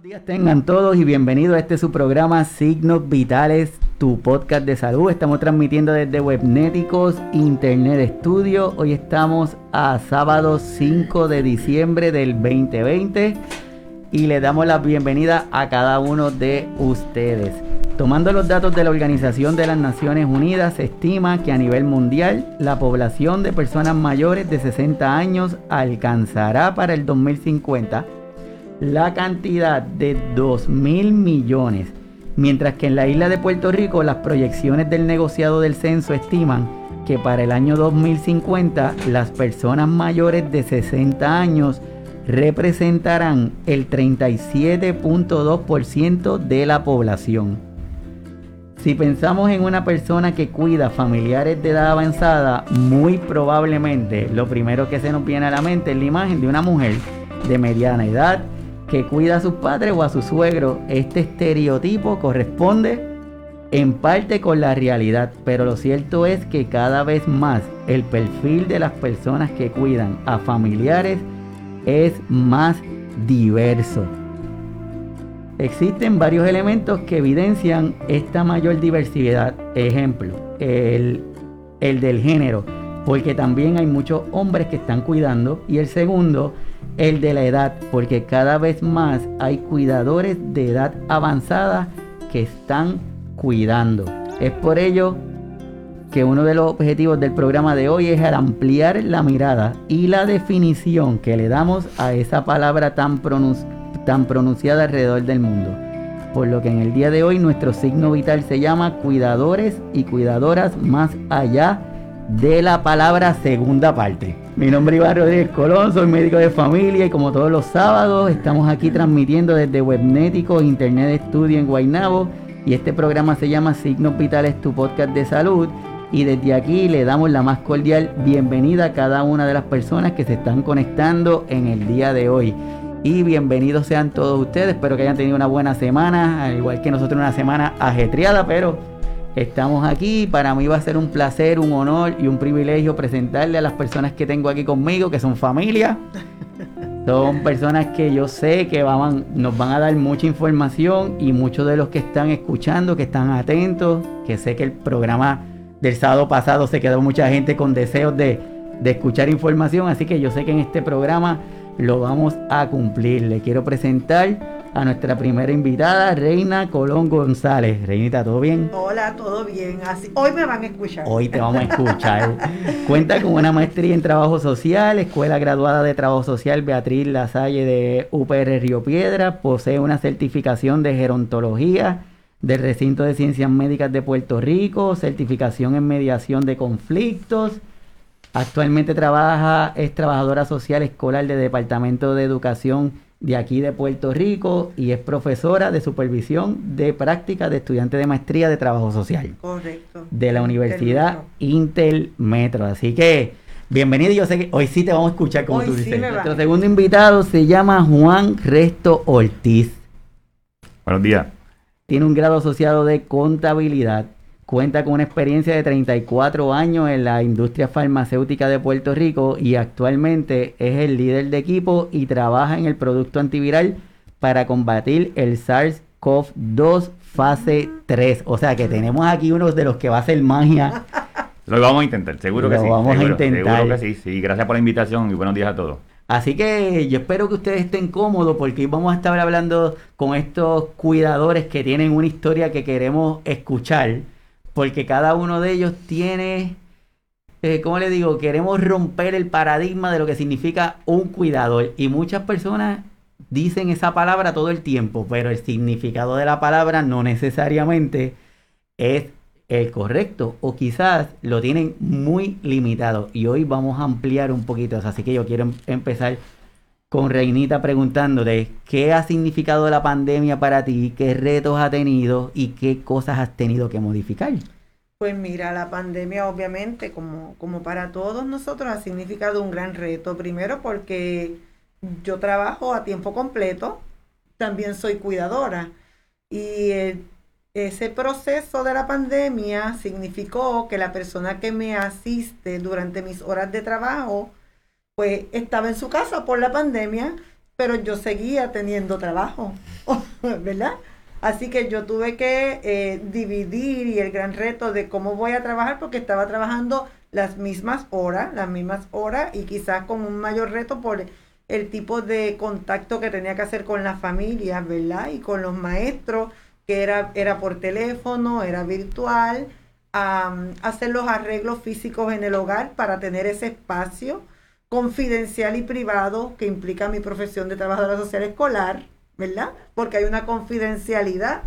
Buenos días tengan todos y bienvenidos a este su programa Signos Vitales, tu podcast de salud. Estamos transmitiendo desde Webnéticos Internet Studio. Hoy estamos a sábado 5 de diciembre del 2020 y le damos la bienvenida a cada uno de ustedes. Tomando los datos de la Organización de las Naciones Unidas, se estima que a nivel mundial la población de personas mayores de 60 años alcanzará para el 2050 la cantidad de 2 mil millones, mientras que en la isla de Puerto Rico las proyecciones del negociado del censo estiman que para el año 2050 las personas mayores de 60 años representarán el 37.2% de la población. Si pensamos en una persona que cuida familiares de edad avanzada, muy probablemente lo primero que se nos viene a la mente es la imagen de una mujer de mediana edad que cuida a sus padres o a su suegro. Este estereotipo corresponde en parte con la realidad, pero lo cierto es que cada vez más el perfil de las personas que cuidan a familiares es más diverso. Existen varios elementos que evidencian esta mayor diversidad. Ejemplo, el, el del género, porque también hay muchos hombres que están cuidando. Y el segundo, el de la edad, porque cada vez más hay cuidadores de edad avanzada que están cuidando. Es por ello que uno de los objetivos del programa de hoy es ampliar la mirada y la definición que le damos a esa palabra tan, tan pronunciada alrededor del mundo. Por lo que en el día de hoy nuestro signo vital se llama cuidadores y cuidadoras más allá de la palabra segunda parte. Mi nombre es Iván Rodríguez Colón, soy médico de familia y como todos los sábados estamos aquí transmitiendo desde Webnético Internet Studio en Guaynabo y este programa se llama Signos Vitales, tu podcast de salud y desde aquí le damos la más cordial bienvenida a cada una de las personas que se están conectando en el día de hoy. Y bienvenidos sean todos ustedes, espero que hayan tenido una buena semana, al igual que nosotros una semana ajetreada, pero Estamos aquí, para mí va a ser un placer, un honor y un privilegio presentarle a las personas que tengo aquí conmigo, que son familia. Son personas que yo sé que van, nos van a dar mucha información y muchos de los que están escuchando, que están atentos, que sé que el programa del sábado pasado se quedó mucha gente con deseos de, de escuchar información, así que yo sé que en este programa lo vamos a cumplir. Le quiero presentar a nuestra primera invitada, Reina Colón González. Reinita, ¿todo bien? Hola, todo bien. Así, hoy me van a escuchar. Hoy te vamos a escuchar. Cuenta con una maestría en trabajo social, escuela graduada de trabajo social Beatriz Lasalle de UPR Río Piedra, posee una certificación de gerontología del recinto de ciencias médicas de Puerto Rico, certificación en mediación de conflictos. Actualmente trabaja, es trabajadora social escolar del Departamento de Educación de aquí de Puerto Rico y es profesora de supervisión de práctica de estudiantes de maestría de trabajo social. Correcto. De la Universidad Intel Metro. Así que, bienvenido. Yo sé que hoy sí te vamos a escuchar como tú dices. Nuestro segundo invitado se llama Juan Resto Ortiz. Buenos días. Tiene un grado asociado de contabilidad Cuenta con una experiencia de 34 años en la industria farmacéutica de Puerto Rico y actualmente es el líder de equipo y trabaja en el producto antiviral para combatir el SARS-CoV-2 fase 3. O sea que tenemos aquí uno de los que va a hacer magia. Lo vamos a intentar, seguro que sí. Lo vamos a intentar. Seguro que sí, sí. Gracias por la invitación y buenos días a todos. Así que yo espero que ustedes estén cómodos porque vamos a estar hablando con estos cuidadores que tienen una historia que queremos escuchar porque cada uno de ellos tiene, eh, ¿cómo le digo? Queremos romper el paradigma de lo que significa un cuidador. Y muchas personas dicen esa palabra todo el tiempo, pero el significado de la palabra no necesariamente es el correcto o quizás lo tienen muy limitado. Y hoy vamos a ampliar un poquito eso. Así que yo quiero em-, empezar con Reinita preguntándote qué ha significado la pandemia para ti, qué retos ha tenido y qué cosas has tenido que modificar. Pues mira, la pandemia obviamente, como, como para todos nosotros, ha significado un gran reto. Primero porque yo trabajo a tiempo completo, también soy cuidadora. Y ese proceso de la pandemia significó que la persona que me asiste durante mis horas de trabajo, pues estaba en su casa por la pandemia, pero yo seguía teniendo trabajo, ¿verdad? Así que yo tuve que eh, dividir y el gran reto de cómo voy a trabajar porque estaba trabajando las mismas horas, las mismas horas y quizás con un mayor reto por el tipo de contacto que tenía que hacer con las familias, ¿verdad? Y con los maestros, que era, era por teléfono, era virtual, hacer los arreglos físicos en el hogar para tener ese espacio confidencial y privado que implica mi profesión de trabajadora social escolar, ¿verdad? Porque hay una confidencialidad,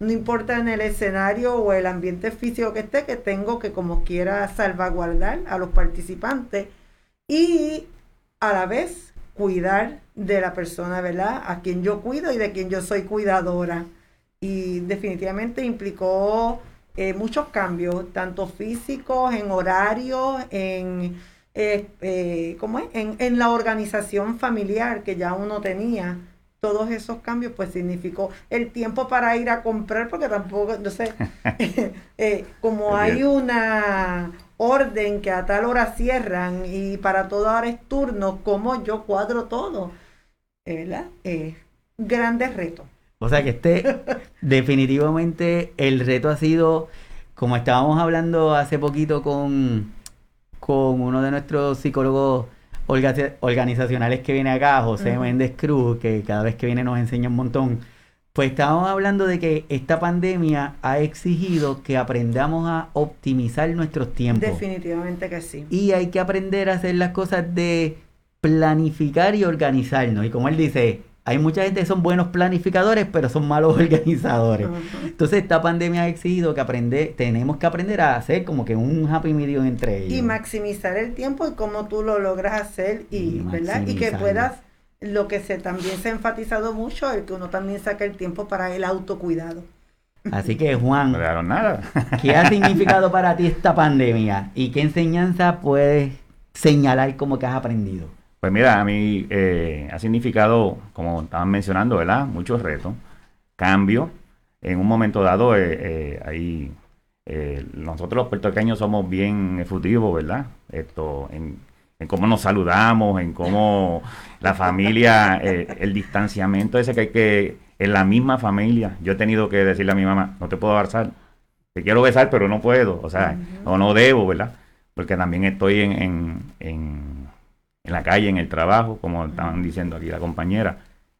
no importa en el escenario o el ambiente físico que esté, que tengo que como quiera salvaguardar a los participantes y a la vez cuidar de la persona, ¿verdad? A quien yo cuido y de quien yo soy cuidadora. Y definitivamente implicó eh, muchos cambios, tanto físicos, en horarios, en, eh, eh, ¿cómo es? En, en, la organización familiar que ya uno tenía. Todos esos cambios, pues significó el tiempo para ir a comprar, porque tampoco, no sé, como hay una orden que a tal hora cierran y para todo ahora es turno, como yo cuadro todo? ¿Verdad? Eh, grandes retos. O sea que este, definitivamente el reto ha sido, como estábamos hablando hace poquito con, con uno de nuestros psicólogos organizacionales que viene acá, José Méndez Cruz, que cada vez que viene nos enseña un montón pues estábamos hablando de que esta pandemia ha exigido que aprendamos a optimizar nuestros tiempos. Definitivamente que sí. Y hay que aprender a hacer las cosas de planificar y organizarnos. Y como él dice, hay mucha gente que son buenos planificadores, pero son malos organizadores. Entonces esta pandemia ha exigido que aprender, tenemos que aprender a hacer como que un happy medium entre ellos. Y maximizar el tiempo y cómo tú lo logras hacer y, ¿verdad? y que puedas lo que se también se ha enfatizado mucho es que uno también saca el tiempo para el autocuidado. Así que Juan, nada. ¿qué ha significado para ti esta pandemia y qué enseñanza puedes señalar como que has aprendido? Pues mira, a mí eh, ha significado, como estaban mencionando, ¿verdad? Muchos retos, cambio. En un momento dado, eh, eh, ahí nosotros los puertorriqueños somos bien efutivos, ¿verdad? Esto, en en cómo nos saludamos, en cómo la familia, el distanciamiento ese que hay que, en la misma familia, yo he tenido que decirle a mi mamá, no te puedo abrazar, te quiero besar, pero no puedo, o sea, o no debo, ¿verdad? Porque también estoy en, en, en, la calle, en el trabajo, como estaban diciendo aquí la compañera,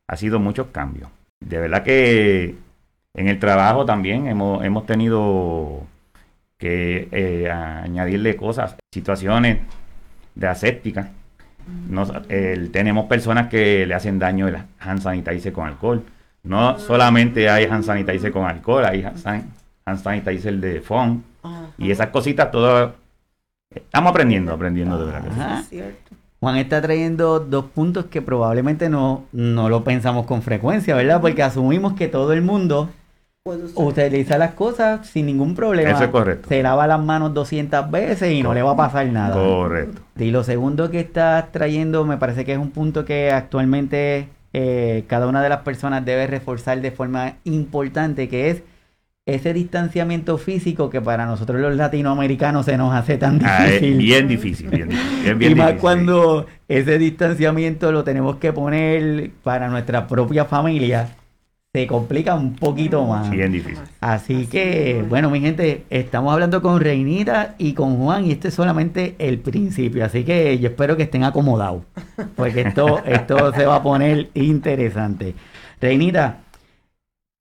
ha sido muchos cambios. De verdad que en el trabajo también hemos, hemos tenido que eh, añadirle cosas, situaciones de aséptica. Nos, tenemos personas que le hacen daño el hand sanitizer con alcohol. No solamente hay hand sanitizer con alcohol, hay hand, sanitizer de foam. Y esas cositas todas estamos aprendiendo, aprendiendo de verdad. Juan está trayendo dos puntos que probablemente no, no lo pensamos con frecuencia, ¿verdad? Porque asumimos que todo el mundo utiliza las cosas sin ningún problema. Eso es correcto. Se lava las manos 200 veces y no le va a pasar nada. Correcto. Y lo segundo que estás trayendo me parece que es un punto que actualmente eh, cada una de las personas debe reforzar de forma importante, que es ese distanciamiento físico que para nosotros los latinoamericanos se nos hace tan ah, difícil. bien difícil, bien difícil. y más cuando ese distanciamiento lo tenemos que poner para nuestra propia familia se complica un poquito más. Bien difícil. Así, que, bueno, mi gente, estamos hablando con Reinita y con Juan y este es solamente el principio. Así que yo espero que estén acomodados, porque esto, esto se va a poner interesante. Reinita,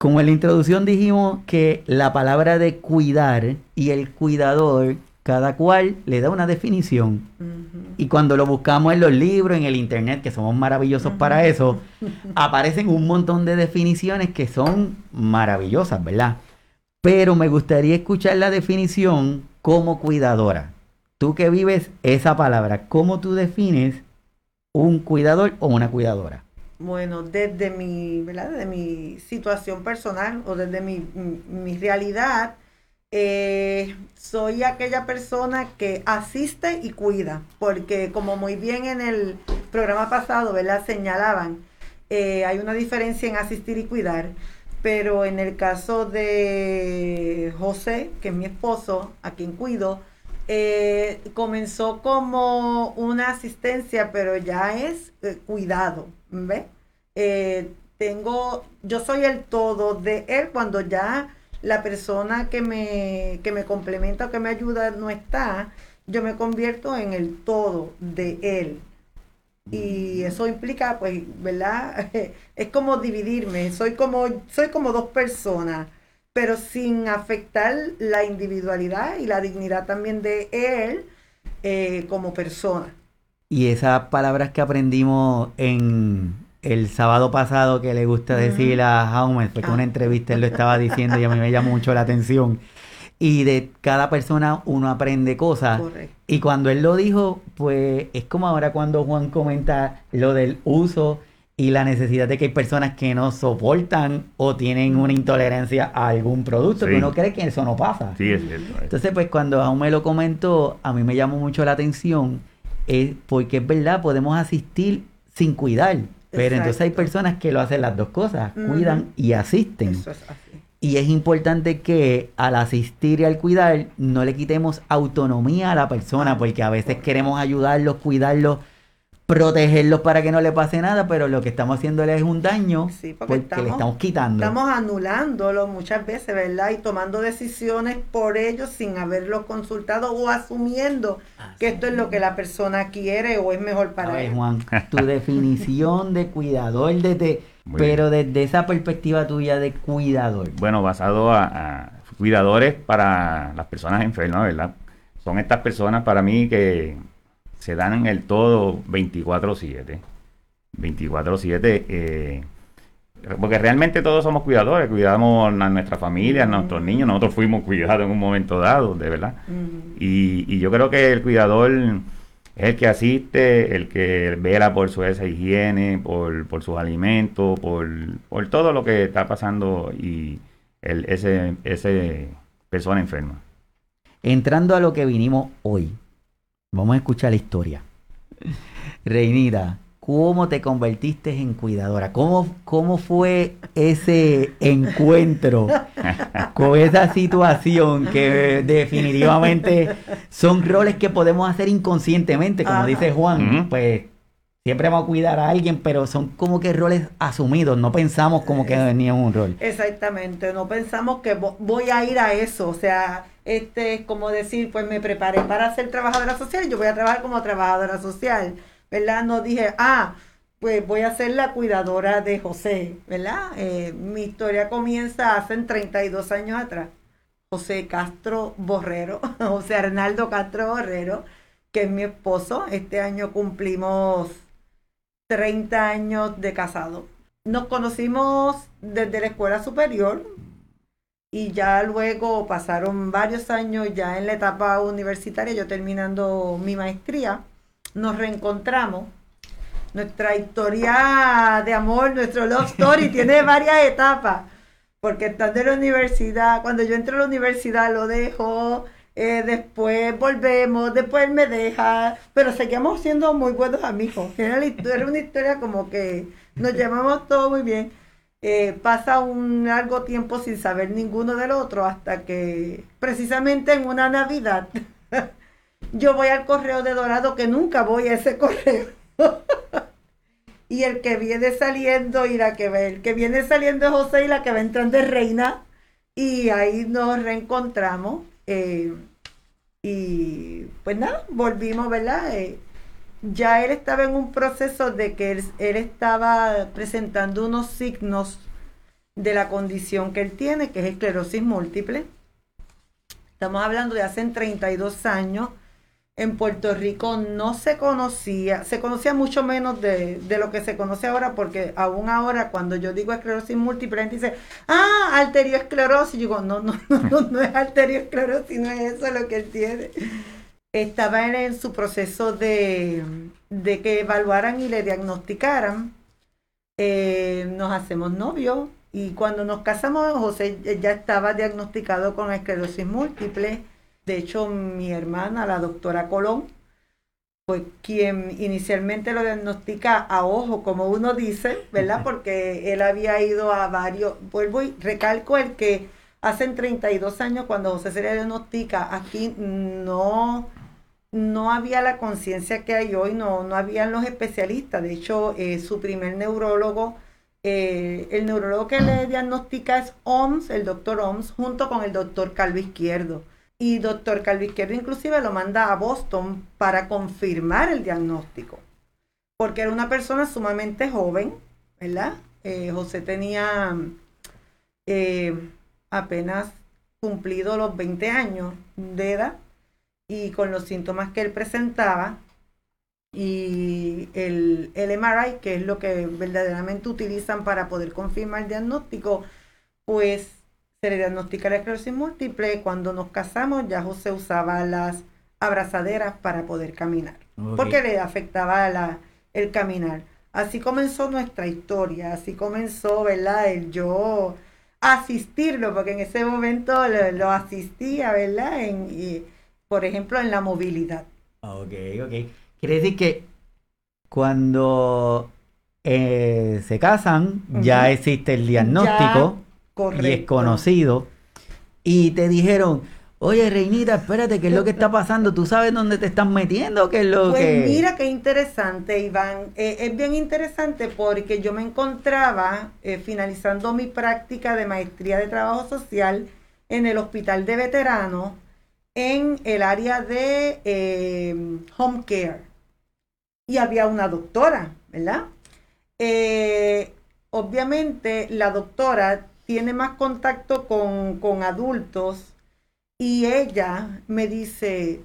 como en la introducción dijimos que la palabra de cuidar y el cuidador cada cual le da una definición. Y cuando lo buscamos en los libros, en el internet, que somos maravillosos para eso, aparecen un montón de definiciones que son maravillosas, ¿verdad? Pero me gustaría escuchar la definición como cuidadora. Tú que vives esa palabra, ¿cómo tú defines un cuidador o una cuidadora? Bueno, desde mi, ¿verdad? Desde mi situación personal o desde mi, mi realidad, eh, soy aquella persona que asiste y cuida, porque como muy bien en el programa pasado, ¿verdad? Señalaban, eh, hay una diferencia en asistir y cuidar, pero en el caso de José, que es mi esposo, a quien cuido, eh, comenzó como una asistencia, pero ya es cuidado, ¿ves? Eh, tengo, yo soy el todo de él cuando ya la persona que me, que me complementa o que me ayuda no está, yo me convierto en el todo de él. Y eso implica, pues, ¿verdad? es como dividirme, soy como, soy como dos personas, pero sin afectar la individualidad y la dignidad también de él eh, como persona. Y esas palabras que aprendimos en el sábado pasado que le gusta decir a Jaume, fue con una ah. entrevista él lo estaba diciendo y a mí me llamó mucho la atención. Y de cada persona uno aprende cosas. Y cuando él lo dijo, pues es como ahora cuando Juan comenta lo del uso y la necesidad de que hay personas que no soportan o tienen una intolerancia a algún producto, que uno cree que eso no pasa. Sí, es cierto. Entonces, pues cuando Jaume lo comentó, a mí me llamó mucho la atención, es porque es verdad, podemos asistir sin cuidar. Pero entonces hay personas que lo hacen las dos cosas, cuidan y asisten. Y es importante que al asistir y al cuidar no le quitemos autonomía a la persona, ah, porque a veces queremos ayudarlos, cuidarlos protegerlos para que no le pase nada, pero lo que estamos haciéndole es un daño porque, le estamos quitando. Estamos anulándolo muchas veces, ¿verdad? Y tomando decisiones por ellos sin haberlo consultado o asumiendo que esto es lo que la persona quiere o es mejor para él. Juan, tu definición de cuidador desde, pero desde esa perspectiva tuya de cuidador. Bueno, basado a cuidadores para las personas enfermas, ¿verdad? Son estas personas para mí que se dan en el todo 24/7. 24/7. Eh, porque realmente todos somos cuidadores, cuidamos a nuestra familia, a nuestros niños, nosotros fuimos cuidados en un momento dado, de verdad. y, yo creo que el cuidador es el que asiste, el que vela por su esa higiene, por, por sus alimentos, por, por todo lo que está pasando y el, ese, ese persona enferma. Entrando a lo que vinimos hoy, Vamos a escuchar la historia. Reinita, ¿cómo te convertiste en cuidadora? ¿Cómo, cómo fue ese encuentro con esa situación que definitivamente son roles que podemos hacer inconscientemente, como dice Juan? Pues siempre vamos a cuidar a alguien, pero son como que roles asumidos, no pensamos como que venía un rol. Exactamente, no pensamos que voy a ir a eso, o sea, este es como decir, pues me preparé para ser trabajadora social, yo voy a trabajar como trabajadora social, ¿verdad? No dije, ah, pues voy a ser la cuidadora de José, ¿verdad? Eh, mi historia comienza hace 32 años atrás. José Castro Borrero, José Arnaldo Castro Borrero, que es mi esposo. Este año cumplimos 30 años de casado. Nos conocimos desde la escuela superior y ya luego pasaron varios años ya en la etapa universitaria, yo terminando mi maestría, nos reencontramos. Nuestra historia de amor, nuestro love story tiene varias etapas, porque estando en la universidad, cuando yo entro a la universidad lo dejo, eh, después volvemos, después me deja, pero seguimos siendo muy buenos amigos. Era, era una historia como que nos llevamos todo muy bien. Eh, pasa un largo tiempo sin saber ninguno del otro hasta que precisamente en una Navidad yo voy al correo de Dorado que nunca voy a ese correo. y el que viene saliendo y la que ve, el que viene saliendo es José y la que va entrando es Reina. Y ahí nos reencontramos. Eh, y pues nada, volvimos, ¿verdad? Eh, ya él estaba en un proceso de que él, estaba presentando unos signos de la condición que él tiene, que es esclerosis múltiple. Estamos hablando de hace 32 años en Puerto Rico no se conocía, se conocía mucho menos de, lo que se conoce ahora, porque aún ahora cuando yo digo esclerosis múltiple, la gente dice, ah, arteriosclerosis. Y digo, no, no, no, no, es arteriosclerosis, no es eso lo que él tiene. Estaba en, su proceso de, que evaluaran y le diagnosticaran. Eh, nos hacemos novios y cuando nos casamos, José ya estaba diagnosticado con esclerosis múltiple de hecho, mi hermana, la doctora Colón, fue quien inicialmente lo diagnostica a ojo, como uno dice, ¿verdad? Porque él había ido a varios, vuelvo y recalco el que hace 32 años cuando José se le diagnostica, aquí no, no había la conciencia que hay hoy, no, no habían los especialistas. De hecho, eh, su primer neurólogo, eh, el neurólogo que le diagnostica es OMS, el doctor OMS, junto con el doctor Calvo Izquierdo. Y doctor Calvo Izquierdo inclusive lo manda a Boston para confirmar el diagnóstico, porque era una persona sumamente joven, ¿verdad? Eh, José tenía apenas cumplido los 20 años de edad y con los síntomas que él presentaba y el, el MRI, que es lo que verdaderamente utilizan para poder confirmar el diagnóstico, pues se le diagnostica la esclerosis múltiple. Cuando nos casamos ya José usaba las abrazaderas para poder caminar, porque le afectaba la, el caminar. Así comenzó nuestra historia, así comenzó, ¿verdad? El yo asistirlo, porque en ese momento lo, asistía, ¿verdad? En, por ejemplo, en la movilidad. Ok, ok. Quiere decir que cuando eh, se casan, ya existe el diagnóstico y es conocido. Y te dijeron, oye, Reinita, espérate, ¿qué es lo que está pasando? ¿Tú sabes dónde te estás metiendo? ¿Qué es lo pues mira qué interesante, Iván. Eh, es bien interesante porque yo me encontraba eh, finalizando mi práctica de maestría de trabajo social en el hospital de veteranos en el área de eh, home care. Y había una doctora, ¿verdad? Obviamente la doctora tiene más contacto con, con adultos y ella me dice,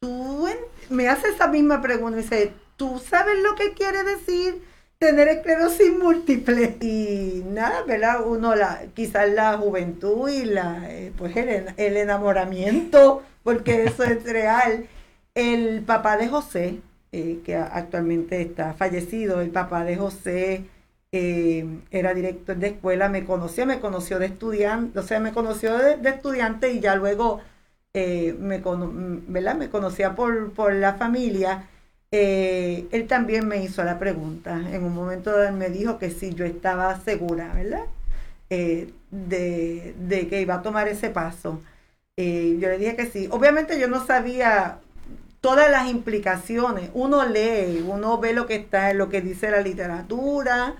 tú me hace esa misma pregunta, dice, ¿tú sabes lo que quiere decir? tener esclerosis múltiple y nada, ¿verdad? Uno, la, quizás la juventud y la, eh, pues el, enamoramiento, porque eso es real. El papá de José, eh, que actualmente está fallecido, el papá de José eh, era director de escuela, me conoció, me conoció de estudiante, o sea, me conoció de, estudiante y ya luego me, ¿verdad? me conocía por, por la familia eh, él también me hizo la pregunta. En un momento él me dijo que si yo estaba segura, ¿verdad? Eh, de, que iba a tomar ese paso. Eh, yo le dije que sí. Obviamente yo no sabía todas las implicaciones. Uno lee, uno ve lo que está, lo que dice la literatura,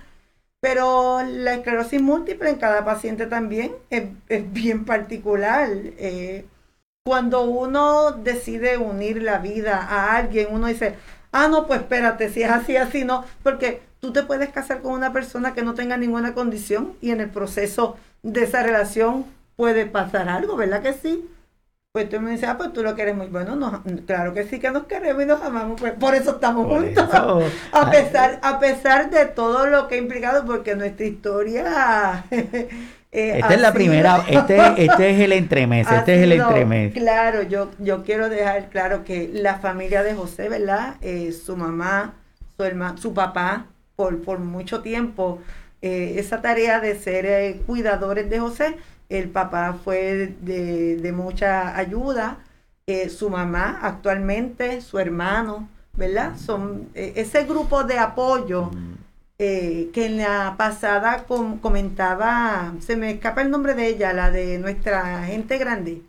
pero la esclerosis múltiple en cada paciente también es, bien particular. cuando uno decide unir la vida a alguien, uno dice, ah, no, pues espérate, si es así, así, no, porque tú te puedes casar con una persona que no tenga ninguna condición y en el proceso de esa relación puede pasar algo, ¿verdad que sí? Pues tú me dices, ah, pues tú lo quieres muy bueno. No, claro que sí que nos queremos y nos amamos, pues por eso estamos juntos. A pesar, a pesar de todo lo que ha implicado, porque nuestra historia eh, esta es la primera, este, este es el entremés, este es el entremés. Claro, yo, yo quiero dejar claro que la familia de José, ¿verdad? Eh, su mamá, su hermano, su papá, por, por mucho tiempo, eh, esa tarea de ser cuidadores de José, el papá fue de, de mucha ayuda, su mamá actualmente, su hermano, ¿verdad? Son ese grupo de apoyo. Eh, que en la pasada comentaba, se me escapa el nombre de ella, la de nuestra gente grande.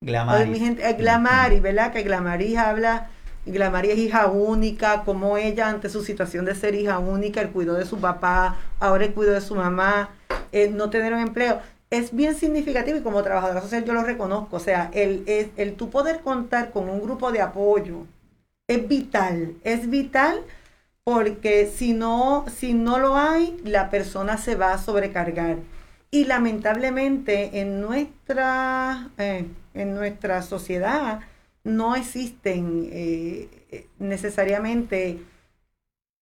Glamaris. Mi gente, eh, ¿verdad? Que Glamaris habla, Glamaris es hija única, como ella ante su situación de ser hija única, el cuidó de su papá, ahora el cuidó de su mamá, eh, no tener un empleo. Es bien significativo y como trabajadora social yo lo reconozco. O sea, el, el, tu poder contar con un grupo de apoyo es vital, es vital porque si no, si no lo hay, la persona se va a sobrecargar. Y lamentablemente en nuestra, eh, en nuestra sociedad no existen eh, necesariamente,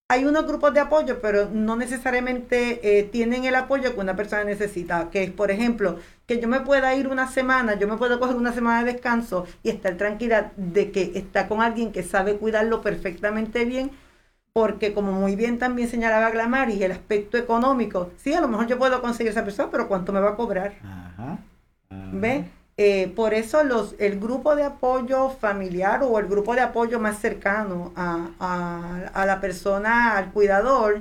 hay unos grupos de apoyo, pero no necesariamente eh, tienen el apoyo que una persona necesita. Que es, por ejemplo, que yo me pueda ir una semana, yo me puedo coger una semana de descanso y estar tranquila de que está con alguien que sabe cuidarlo perfectamente bien porque como muy bien también señalaba Glamaris, el aspecto económico, sí, a lo mejor yo puedo conseguir esa persona, pero ¿cuánto me va a cobrar? Ajá, ¿Ve? Eh, por eso los, el grupo de apoyo familiar o el grupo de apoyo más cercano a, la persona, al cuidador,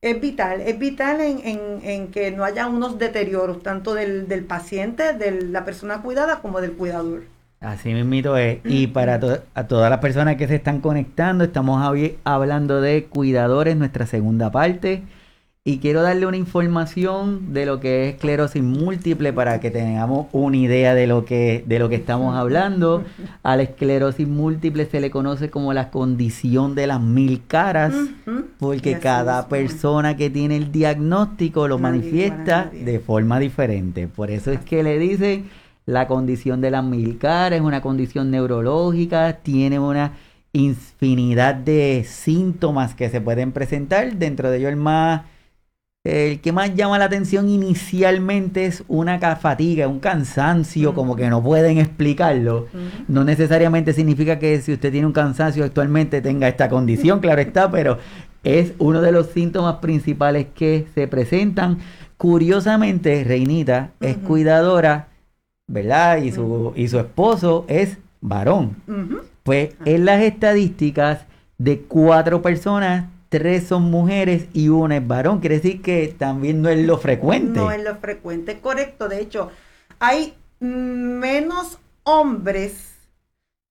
es vital. Es vital en, que no haya unos deterioros, tanto del, del paciente, de la persona cuidada, como del cuidador. Así mismito es. Y para a todas las personas que se están conectando, estamos hablando de cuidadores, nuestra segunda parte. Y quiero darle una información de lo que es esclerosis múltiple para que tengamos una idea de lo que, de lo que estamos hablando. A la esclerosis múltiple se le conoce como la condición de las mil caras, porque cada persona que tiene el diagnóstico lo manifiesta de forma diferente. Por eso es que le dicen la condición de las mil caras, es una condición neurológica, tiene una infinidad de síntomas que se pueden presentar, dentro de ellos el más el que más llama la atención inicialmente es una fatiga, un cansancio, como que no pueden explicarlo. No necesariamente significa que si usted tiene un cansancio actualmente tenga esta condición, claro está, pero es uno de los síntomas principales que se presentan. Curiosamente, Reinita es cuidadora, ¿verdad? Y su, y su esposo es varón. Pues en las estadísticas de cuatro personas tres son mujeres y una es varón. Quiere decir que también no es lo frecuente. No es lo frecuente, correcto. De hecho, hay menos hombres,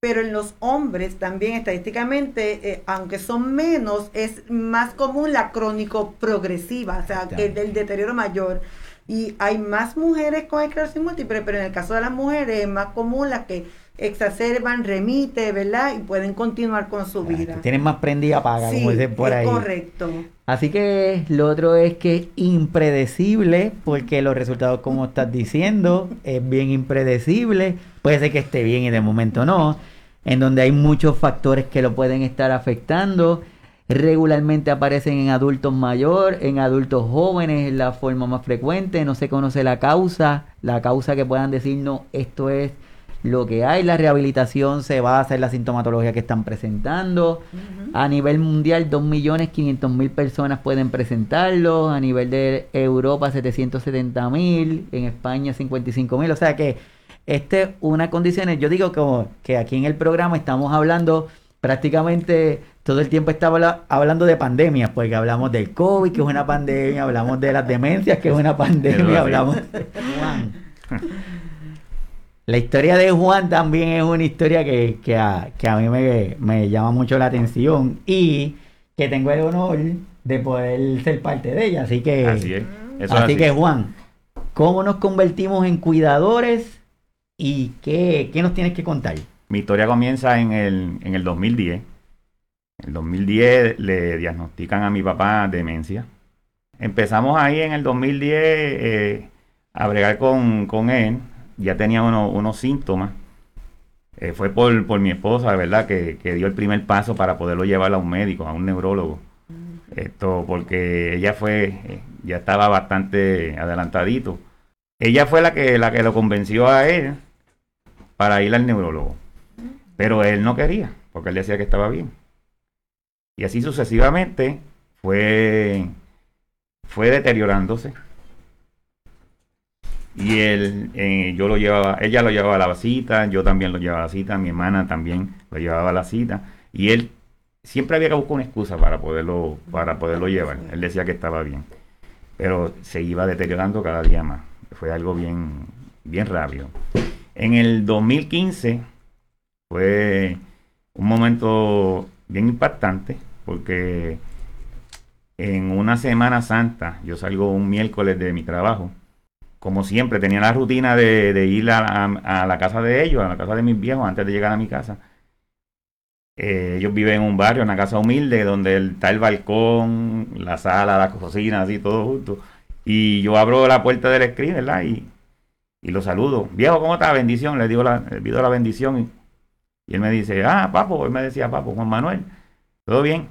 pero en los hombres también estadísticamente, eh, aunque son menos, es más común la crónico progresiva, o sea, que el deterioro mayor. Y hay más mujeres con esclerosis múltiple, pero en el caso de las mujeres es más común la que exacerban, remite, ¿verdad? Y pueden continuar con su vida. Tienen más prendida paga, como dicen por ahí. Correcto. Así que lo otro es que es impredecible, porque los resultados, como estás diciendo, es bien impredecible. Puede ser que esté bien y de momento no. En donde hay muchos factores que lo pueden estar afectando. Regularmente aparecen en adultos mayores, en adultos jóvenes, es la forma más frecuente. No se conoce la causa, la causa que puedan decir, no, esto es lo que hay, la rehabilitación se basa en la sintomatología que están presentando. A nivel mundial, 2.500.000 personas pueden presentarlo. A nivel de Europa, 770.000. En España, 55.000. O sea que este es una condición. Yo digo como que aquí en el programa estamos hablando prácticamente todo el tiempo estaba hablando de pandemias, porque hablamos del COVID, que es una pandemia, hablamos de las demencias, que es una pandemia, hablamos de La historia de Juan también es una historia que, a, mí me, llama mucho la atención y que tengo el honor de poder ser parte de ella. Así que, así, así, que Juan, ¿cómo nos convertimos en cuidadores y qué, nos tienes que contar? Mi historia comienza en el, en el 2010. En el 2010 le diagnostican a mi papá demencia. Empezamos ahí en el 2010 eh, a bregar con, con él ya tenía unos síntomas. Eh, fue por, por, mi esposa, ¿verdad? Que, que, dio el primer paso para poderlo llevar a un médico, a un neurólogo. Esto, porque ella fue, eh, ya estaba bastante adelantadito. Ella fue la que, la que lo convenció a él para ir al neurólogo. Pero él no quería, porque él decía que estaba bien. Y así sucesivamente fue, fue deteriorándose. Y él, eh, yo lo llevaba, ella lo llevaba a la cita, yo también lo llevaba a la cita, mi hermana también lo llevaba a la cita. Y él siempre había que buscar una excusa para poderlo, para poderlo llevar. Él decía que estaba bien. Pero se iba deteriorando cada día más. Fue algo bien, bien rápido. En el 2015 fue un momento bien impactante porque en una Semana Santa, yo salgo un miércoles de mi trabajo como siempre, tenía la rutina de, ir a, la casa de ellos, a la casa de mis viejos, antes de llegar a mi casa. Eh, ellos viven en un barrio, en una casa humilde, donde está el balcón, la sala, la cocina, así todo junto. Y yo abro la puerta del screen, ¿verdad? Y, y lo saludo. Viejo, ¿cómo está? Bendición. Le digo la, le pido la bendición. Y, él me dice, ah, papo. Él me decía, papo, Juan Manuel, todo bien.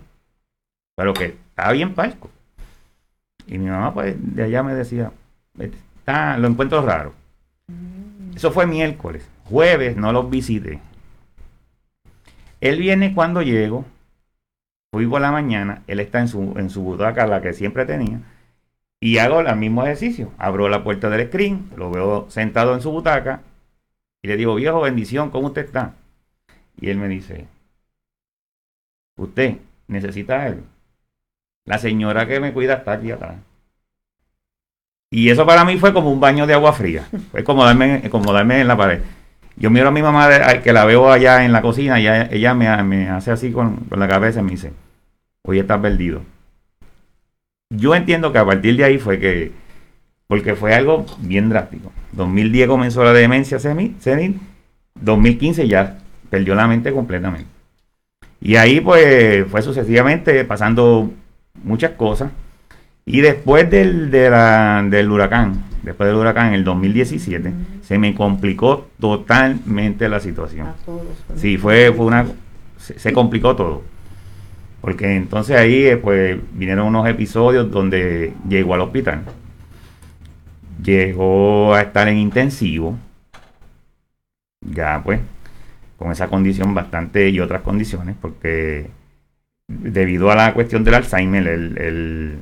Pero que está bien palco. Y mi mamá, pues, de allá me decía, lo encuentro raro. Eso fue miércoles. Jueves no los visité. Él viene cuando llego. Fui por la mañana. Él está en su, en su butaca, la que siempre tenía. Y hago el mismo ejercicio. Abro la puerta del screen. Lo veo sentado en su butaca. Y le digo, viejo, bendición, ¿cómo usted está? Y él me dice, usted necesita algo. La señora que me cuida está aquí atrás. Y eso para mí fue como un baño de agua fría. Fue como darme, como darme en la pared. Yo miro a mi mamá que la veo allá en la cocina y ella, me, hace así con, la cabeza y me dice, hoy estás perdido. Yo entiendo que a partir de ahí fue que, porque fue algo bien drástico. 2010 comenzó la demencia senil, 2015 ya perdió la mente completamente. Y ahí pues fue sucesivamente pasando muchas cosas. Y después del, del huracán, después del huracán en el 2017, se me complicó totalmente la situación. Sí, fue, fue una... Se, complicó todo. Porque entonces ahí eh, pues vinieron unos episodios donde llegó al hospital. Llegó a estar en intensivo. Ya pues, con esa condición bastante y otras condiciones, porque debido a la cuestión del Alzheimer, el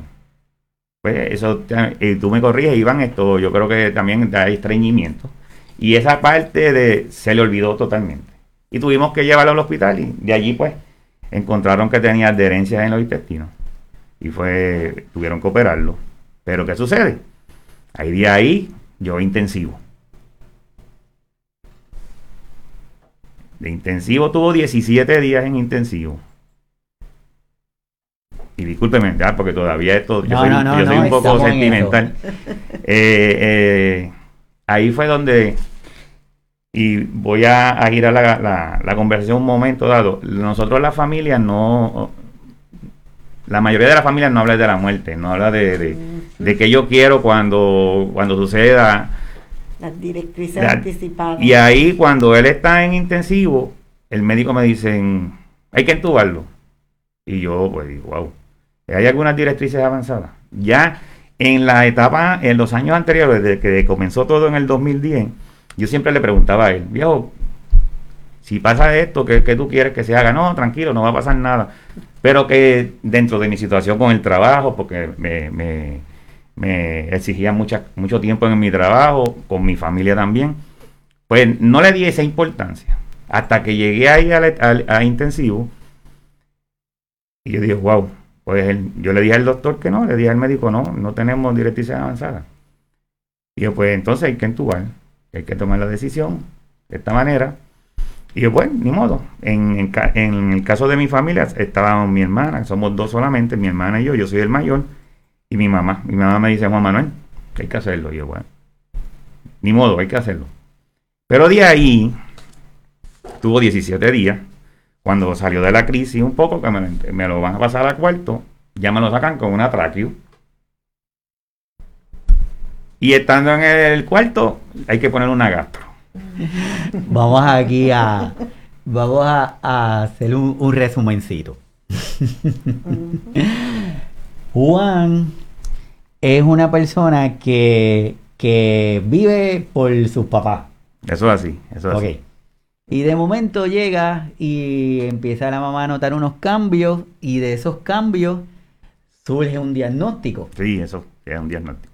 pues eso, y tú me corriges, Iván, esto yo creo que también da estreñimiento. Y esa parte de se le olvidó totalmente. Y tuvimos que llevarlo al hospital y de allí pues encontraron que tenía adherencias en los intestinos. Y fue, tuvieron que operarlo. Pero ¿qué sucede? Ahí de ahí yo intensivo. De intensivo tuvo 17 días en intensivo y discúlpeme, ya, porque todavía esto, yo soy, un poco sentimental. Eh, eh, ahí fue donde, y voy a, a girar la, la, conversación un momento dado, nosotros la familia no, la mayoría de la familia no habla de la muerte, no habla de, de, que yo quiero cuando, cuando suceda. Las directrices anticipadas. Y ahí cuando él está en intensivo, el médico me dice, hay que entubarlo. Y yo pues digo, wow hay algunas directrices avanzadas. Ya en la etapa, en los años anteriores, desde que comenzó todo en el 2010, yo siempre le preguntaba a él, viejo, si pasa esto, ¿qué, tú quieres que se haga? No, tranquilo, no va a pasar nada. Pero que dentro de mi situación con el trabajo, porque me, exigía mucho tiempo en mi trabajo, con mi familia también, pues no le di esa importancia. Hasta que llegué ahí a, a intensivo, y yo dije, wow, pues yo le dije al doctor que no, le dije al médico no, no tenemos directrices avanzadas. Y yo, pues entonces hay que entubar, hay que tomar la decisión de esta manera. Y yo, pues, ni modo. En, el caso de mi familia estábamos mi hermana, somos dos solamente, mi hermana y yo, yo soy el mayor, y mi mamá. Mi mamá me dice, Juan Manuel, hay que hacerlo. Y yo, bueno, ni modo, hay que hacerlo. Pero de ahí, tuvo 17 días cuando salió de la crisis un poco, que me, lo van a pasar a cuarto, ya me lo sacan con una tráqueo. Y estando en el cuarto, hay que poner una gastro. Vamos aquí a. Vamos a, hacer un, resumencito. Juan es una persona que, que vive por sus papás. Eso es así, eso es así. Y de momento llega y empieza la mamá a notar unos cambios y de esos cambios surge un diagnóstico. Sí, eso es un diagnóstico.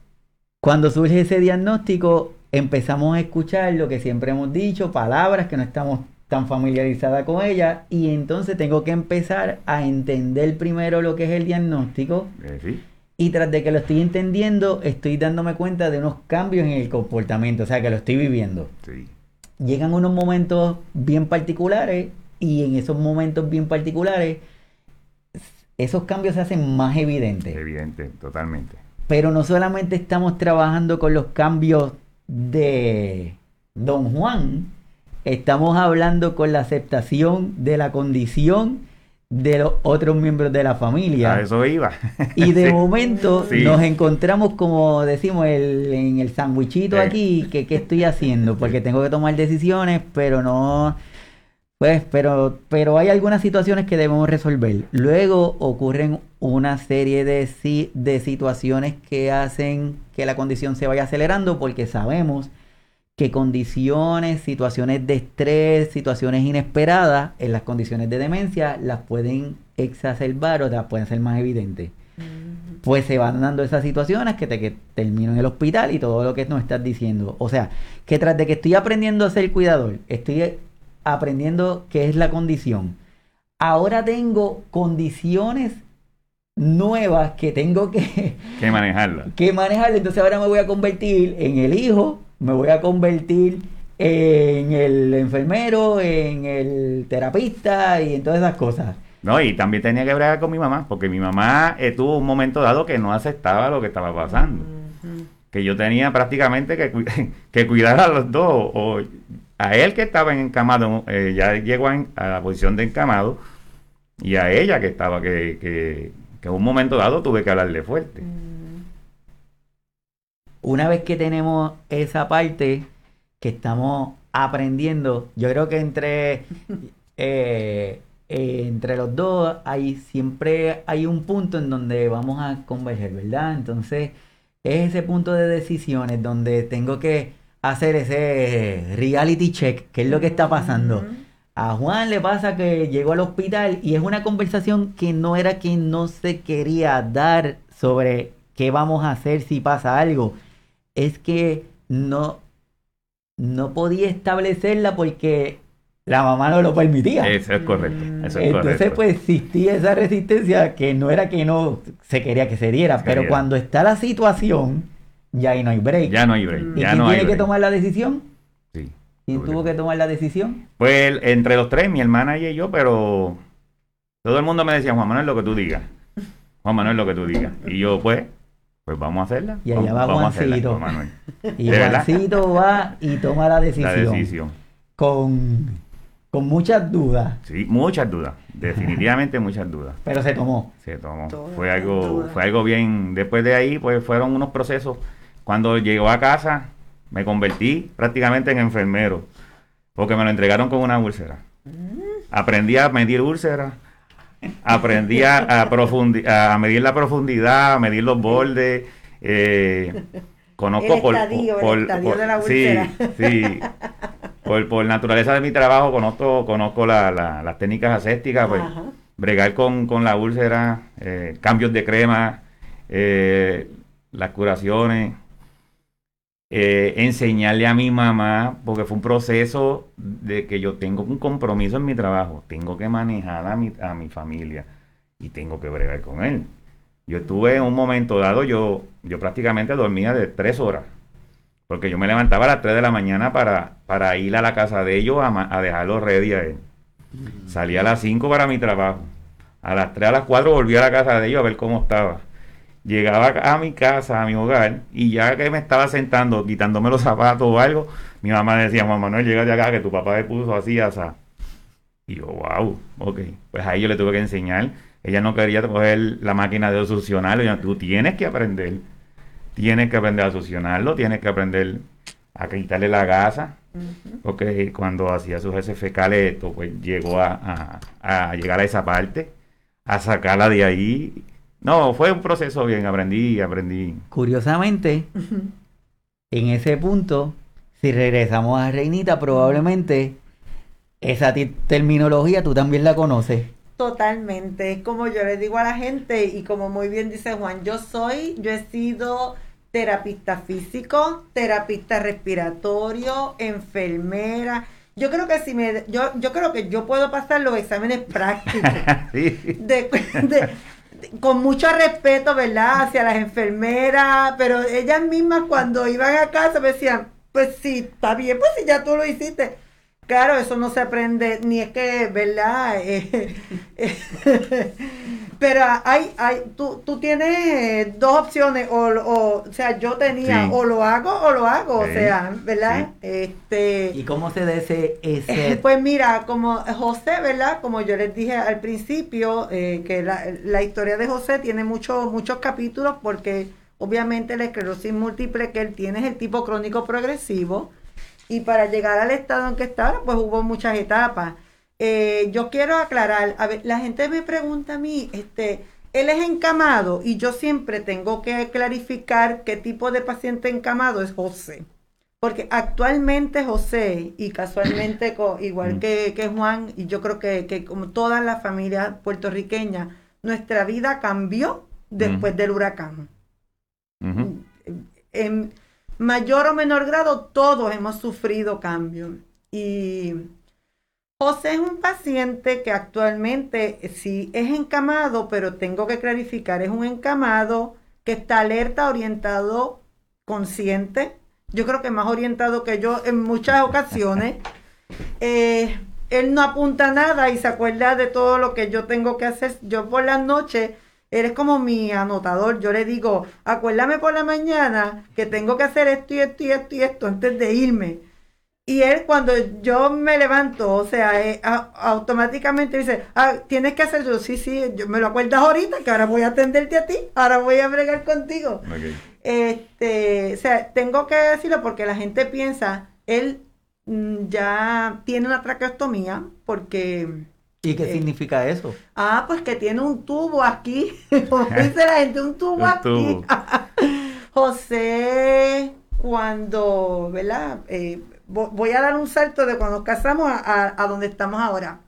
Cuando surge ese diagnóstico empezamos a escuchar lo que siempre hemos dicho, palabras que no estamos tan familiarizadas con ellas y entonces tengo que empezar a entender primero lo que es el diagnóstico. Eh, y tras de que lo estoy entendiendo, estoy dándome cuenta de unos cambios en el comportamiento, o sea, que lo estoy viviendo. Sí llegan unos momentos bien particulares y en esos momentos bien particulares esos cambios se hacen más evidentes. Evidente, totalmente. Pero no solamente estamos trabajando con los cambios de Don Juan, estamos hablando con la aceptación de la condición de los otros miembros de la familia. A eso iba. Y de momento nos encontramos, como decimos, el, en el sandwichito aquí, que qué estoy haciendo, porque tengo que tomar decisiones, pero no... Pues, pero, pero hay algunas situaciones que debemos resolver. Luego ocurren una serie de, de situaciones que hacen que la condición se vaya acelerando porque sabemos que condiciones, situaciones de estrés, situaciones inesperadas en las condiciones de demencia las pueden exacerbar o las pueden ser más evidentes. Pues se van dando esas situaciones que te que termino en el hospital y todo lo que nos estás diciendo. O sea, que tras de que estoy aprendiendo a ser cuidador, estoy aprendiendo qué es la condición. Ahora tengo condiciones nuevas que tengo que, que manejarlas. Que manejarlas. Entonces ahora me voy a convertir en el hijo me voy a convertir en el enfermero, en el terapista y en todas esas cosas. No, y también tenía que bregar con mi mamá, porque mi mamá eh, tuvo un momento dado que no aceptaba lo que estaba pasando. Que yo tenía prácticamente que, que cuidar a los dos, o a él que estaba en encamado, eh, ya llegó a, la posición de encamado, y a ella que estaba, que, que, que en un momento dado tuve que hablarle fuerte. Una vez que tenemos esa parte, que estamos aprendiendo, yo creo que entre... Eh, eh, entre los dos hay siempre hay un punto en donde vamos a converger, ¿verdad? Entonces es ese punto de decisiones donde tengo que hacer ese reality check, qué es lo que está pasando. A Juan le pasa que llegó al hospital y es una conversación que no era que no se quería dar sobre qué vamos a hacer si pasa algo. Es que no, no podía establecerla porque la mamá no lo permitía. Eso es correcto. Eso es Entonces, pues existía esa resistencia que no era que no se quería que se diera, pero cuando está la situación, ya ahí no hay break. Ya no hay break. ¿Y ya quién no tiene que tomar la decisión? Sí. ¿Quién tuvo que tomar la decisión? Pues entre los tres, mi hermana y yo, pero todo el mundo me decía, Juan Manuel, lo que tú digas. Juan Manuel, lo que tú digas. Y yo, pues, pues vamos a hacerla. Y allá va vamos Juancito. y Juancito va y toma la decisión. La decisión. Con con muchas dudas. Sí, muchas dudas. Definitivamente muchas dudas. Pero se tomó. Se tomó. fue algo, fue algo bien. Después de ahí, pues fueron unos procesos. Cuando llegó a casa, me convertí prácticamente en enfermero. Porque me lo entregaron con una úlcera. Mm. Aprendí a medir úlceras. Aprendí a, a, medir la profundidad, a medir los bordes. Eh, conozco el estadio, por, el estadio de la. Sí, sí. por, por naturaleza de mi trabajo conozco, conozco las técnicas asépticas, pues, bregar con, la úlcera, eh, cambios de crema, eh, las curaciones, eh, enseñarle a mi mamá, porque fue un proceso de que yo tengo un compromiso en mi trabajo, tengo que manejar a mi, a mi familia y tengo que bregar con él. Yo estuve en un momento dado, yo, yo prácticamente dormía de tres horas porque yo me levantaba a las 3 de la mañana para, para ir a la casa de ellos a, a dejarlos ready a él. Salía a las 5 para mi trabajo. A las 3, a las 4 volví a la casa de ellos a ver cómo estaba. Llegaba a mi casa, a mi hogar, y ya que me estaba sentando, quitándome los zapatos o algo, mi mamá decía, Juan Manuel, llega de acá que tu papá me puso así, así. Y yo, wow, ok. Pues ahí yo le tuve que enseñar. Ella no quería coger la máquina de succionarlo. Yo, tú tienes que aprender tienes que aprender a succionarlo, tienes que aprender a quitarle la gasa, porque cuando hacía sus heces fecales, esto, pues llegó a, llegar a esa parte, a sacarla de ahí. No, fue un proceso bien, aprendí, aprendí. Curiosamente, en ese punto, si regresamos a Reinita, probablemente esa terminología tú también la conoces. Totalmente, es como yo le digo a la gente y como muy bien dice Juan, yo soy, yo he sido terapista físico, terapista respiratorio, enfermera. Yo creo que si me, yo, yo creo que yo puedo pasar los exámenes prácticos. con mucho respeto, ¿verdad? Hacia las enfermeras, pero ellas mismas cuando iban a casa me decían, pues sí, está bien, pues si ya tú lo hiciste. Claro, eso no se aprende, ni es que, ¿verdad? Eh, eh, pero hay, hay, tú, tú tienes dos opciones, o, o, o sea, yo tenía, o lo hago o lo hago, o sea, ¿verdad? Este, ¿Y cómo se dice ese? Pues mira, como José, ¿verdad? Como yo les dije al principio, eh, que la, la historia de José tiene muchos muchos capítulos porque obviamente la esclerosis múltiple que él tiene es el tipo crónico progresivo y para llegar al estado en que está, pues hubo muchas etapas. Eh, yo quiero aclarar, a ver, la gente me pregunta a mí, este, él es encamado y yo siempre tengo que clarificar qué tipo de paciente encamado es José. Porque actualmente José, y casualmente igual mm. que, Juan, y yo creo que, como todas las familias puertorriqueñas, nuestra vida cambió después del huracán mayor o menor grado, todos hemos sufrido cambios. Y José es un paciente que actualmente sí es encamado, pero tengo que clarificar, es un encamado que está alerta, orientado, consciente, yo creo que más orientado que yo en muchas ocasiones. Eh, él no apunta nada y se acuerda de todo lo que yo tengo que hacer. Yo por las noches, eres como mi anotador. Yo le digo, acuérdame por la mañana que tengo que hacer esto y esto y esto y esto antes de irme. Y él cuando yo me levanto, o sea, eh, automáticamente dice, ah, tienes que hacer yo, sí, sí, yo me lo acuerdas ahorita, que ahora voy a atenderte a ti, ahora voy a bregar contigo. Este, o sea, tengo que decirlo porque la gente piensa, él mm, ya tiene una traqueostomía porque... ¿Y qué eh, significa eso? Ah, pues que tiene un tubo aquí, como dice la gente, un tubo aquí. José, cuando, ¿verdad? Eh, voy a dar un salto de cuando nos casamos a, donde estamos ahora.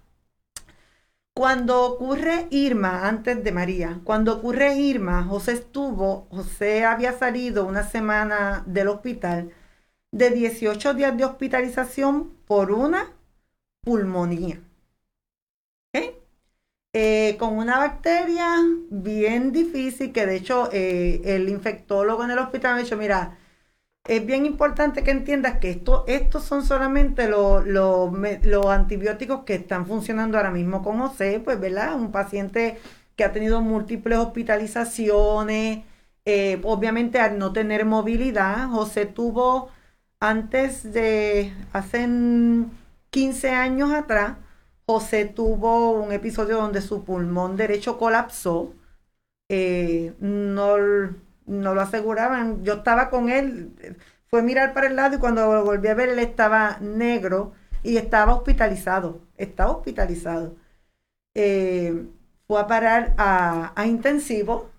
Cuando ocurre Irma, antes de María, cuando ocurre Irma, José estuvo, José había salido una semana del hospital de 18 días de hospitalización por una pulmonía. Eh, con una bacteria bien difícil que de hecho eh, el infectólogo en el hospital me ha dicho, mira, es bien importante que entiendas que esto, estos son solamente los, los, antibióticos que están funcionando ahora mismo con José, pues, ¿verdad? Un paciente que ha tenido múltiples hospitalizaciones, eh, obviamente al no tener movilidad, José tuvo antes de, hace 15 años atrás, José tuvo un episodio donde su pulmón derecho colapsó. Eh, no no lo aseguraban. Yo estaba con él, fue mirar para el lado y cuando lo volví a ver él estaba negro y estaba hospitalizado, estaba hospitalizado. Eh, fue a parar a, intensivo.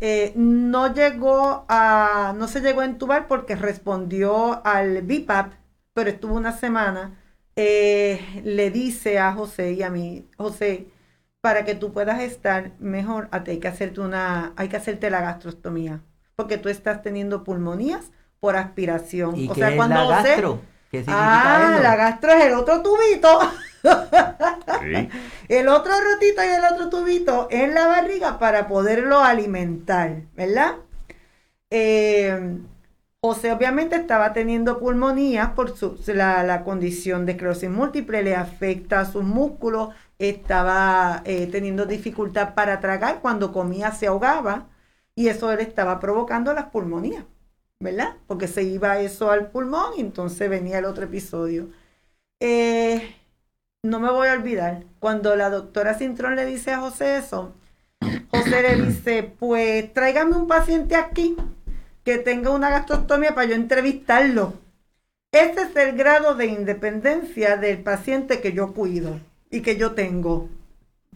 Eh, no llegó a, no se llegó a entubar porque respondió al BIPAP, pero estuvo una semana. Eh, le dice a José y a mí, José, para que tú puedas estar mejor, hay que hacerte una, hay que hacerte la gastrostomía, porque tú estás teniendo pulmonías por aspiración. ¿Y o sea, cuando la gastro? ¿Qué significa ah, la gastro es el otro tubito. El otro rotito y el otro tubito en la barriga para poderlo alimentar, ¿verdad? Eh, José obviamente estaba teniendo pulmonía por su, la, la, condición de esclerosis múltiple, le afecta a sus músculos, estaba eh, teniendo dificultad para tragar, cuando comía se ahogaba y eso le estaba provocando las pulmonías, ¿verdad? Porque se iba eso al pulmón y entonces venía el otro episodio. Eh, no me voy a olvidar, cuando la doctora Cintrón le dice a José eso, José le dice, pues tráigame un paciente aquí que tenga una gastrostomía para yo entrevistarlo. Ese es el grado de independencia del paciente que yo cuido y que yo tengo.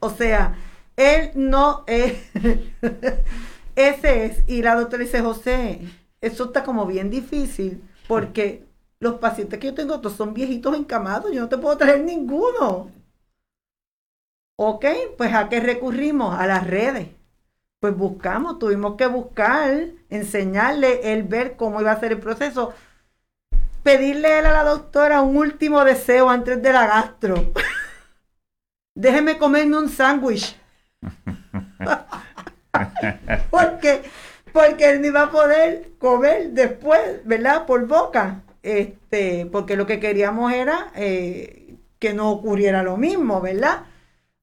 O sea, él no es... Ese es. Y la doctora dice, José, eso está como bien difícil porque los pacientes que yo tengo todos son viejitos encamados, yo no te puedo traer ninguno. Ok, pues a qué recurrimos? A las redes. Pues buscamos, tuvimos que buscar, enseñarle, él ver cómo iba a ser el proceso, pedirle a la doctora un último deseo antes de la gastro. déjeme comerme un sándwich. porque, porque él no iba a poder comer después, ¿verdad? Por boca. Este, porque lo que queríamos era eh, que no ocurriera lo mismo, ¿verdad?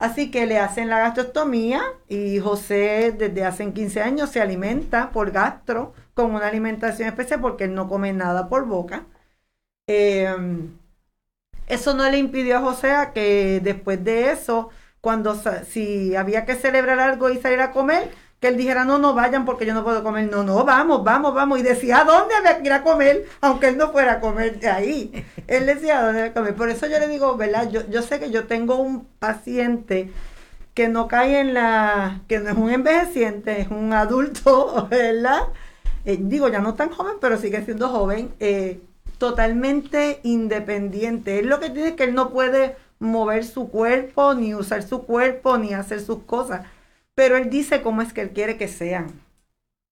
Así que le hacen la gastrostomía y José desde hace 15 años se alimenta por gastro con una alimentación especial porque él no come nada por boca. Eh, eso no le impidió a José a que después de eso, cuando si había que celebrar algo y salir a comer, que él dijera, no, no vayan porque yo no puedo comer. No, no, vamos, vamos, vamos. Y decía, ¿a dónde había que ir a comer? Aunque él no fuera a comer de ahí. Él decía, ¿a dónde había que comer? Por eso yo le digo, ¿verdad? Yo, yo sé que yo tengo un paciente que no cae en la, que no es un envejeciente, es un adulto, ¿verdad? Eh, digo, ya no tan joven, pero sigue siendo joven. Eh, totalmente independiente. Él lo que tiene es que él no puede mover su cuerpo, ni usar su cuerpo, ni hacer sus cosas. Pero él dice cómo es que él quiere que sean.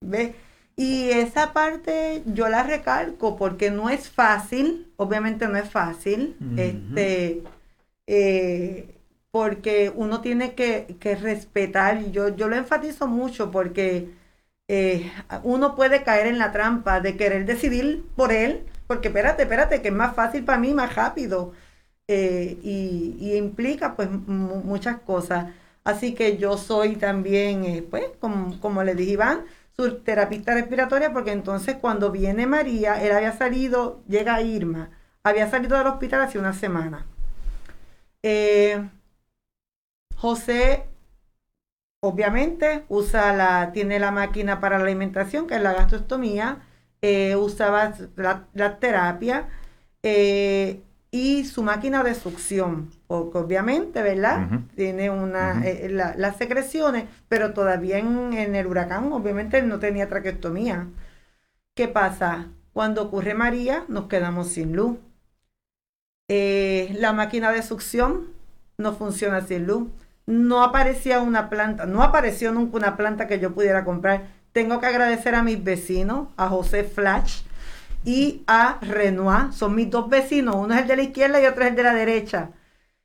¿Ve? Y esa parte yo la recalco porque no es fácil, obviamente no es fácil, este, eh, porque uno tiene que, que respetar, yo, yo lo enfatizo mucho porque eh, uno puede caer en la trampa de querer decidir por él, porque espérate, espérate, que es más fácil para mí, más rápido, eh, y, implica pues muchas cosas. Así que yo soy también, eh, pues, como, como le dije Iván, su terapista respiratoria, porque entonces cuando viene María, él había salido, llega Irma, había salido del hospital hace una semana. Eh, José, obviamente, usa la, tiene la máquina para la alimentación, que es la gastrostomía, eh, usaba la, terapia y su máquina de succión, porque obviamente, ¿verdad? Tiene una, las secreciones, pero todavía en, en, el huracán, obviamente, no tenía traqueostomía. ¿Qué pasa? Cuando ocurre María, nos quedamos sin luz. Eh, la máquina de succión no funciona sin luz. No aparecía una planta, no apareció nunca una planta que yo pudiera comprar. Tengo que agradecer a mis vecinos, a José Flash y a Renoir. Son mis dos vecinos, uno es el de la izquierda y otro es el de la derecha.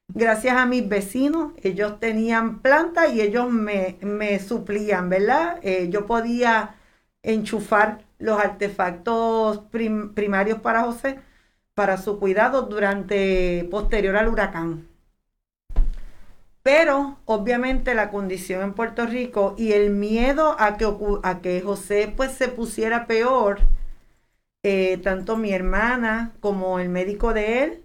Gracias a mis vecinos, ellos tenían planta y ellos me, suplían, ¿verdad? Eh, yo podía enchufar los artefactos primarios para José para su cuidado durante posterior al huracán. Pero obviamente la condición en Puerto Rico y el miedo a que, a que José pues se pusiera peor, eh, tanto mi hermana como el médico de él,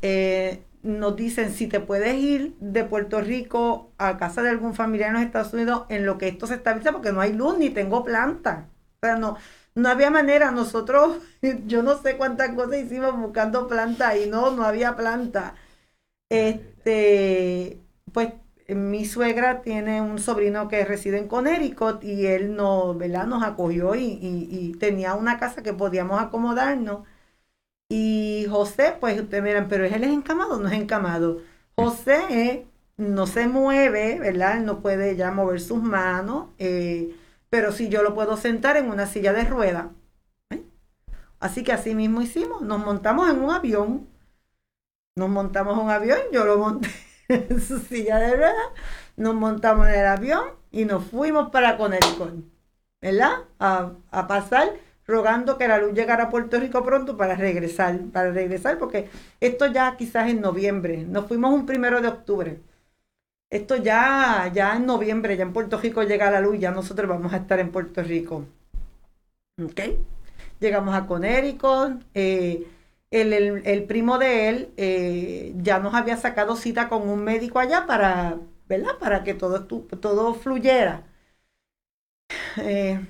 eh, nos dicen si te puedes ir de Puerto Rico a casa de algún familiar en los Estados Unidos en lo que esto se estabiliza porque no hay luz ni tengo planta. O sea, no, no había manera, nosotros, yo no sé cuántas cosas hicimos buscando planta y no, no había planta. Este, pues mi suegra tiene un sobrino que reside en Connecticut y él no, ¿verdad? nos acogió y, tenía una casa que podíamos acomodarnos. Y José, pues ustedes miran, pero él es encamado, no es encamado. José no se mueve, ¿verdad? Él no puede ya mover sus manos. Eh, pero si yo lo puedo sentar en una silla de rueda. ¿eh? Así que así mismo hicimos, nos montamos en un avión, nos montamos en un avión, yo lo monté en su silla de rueda, nos montamos en el avión y nos fuimos para Connecticut, ¿verdad? A, a pasar rogando que la luz llegara a Puerto Rico pronto para regresar, para regresar, porque esto ya quizás en noviembre, nos fuimos un primero de octubre. Esto ya, ya en noviembre, ya en Puerto Rico llega la luz, ya nosotros vamos a estar en Puerto Rico. ¿Ok? Llegamos a Connecticut. Eh, el, primo de él eh, ya nos había sacado cita con un médico allá para, ¿verdad? Para que todo, todo fluyera. Eh,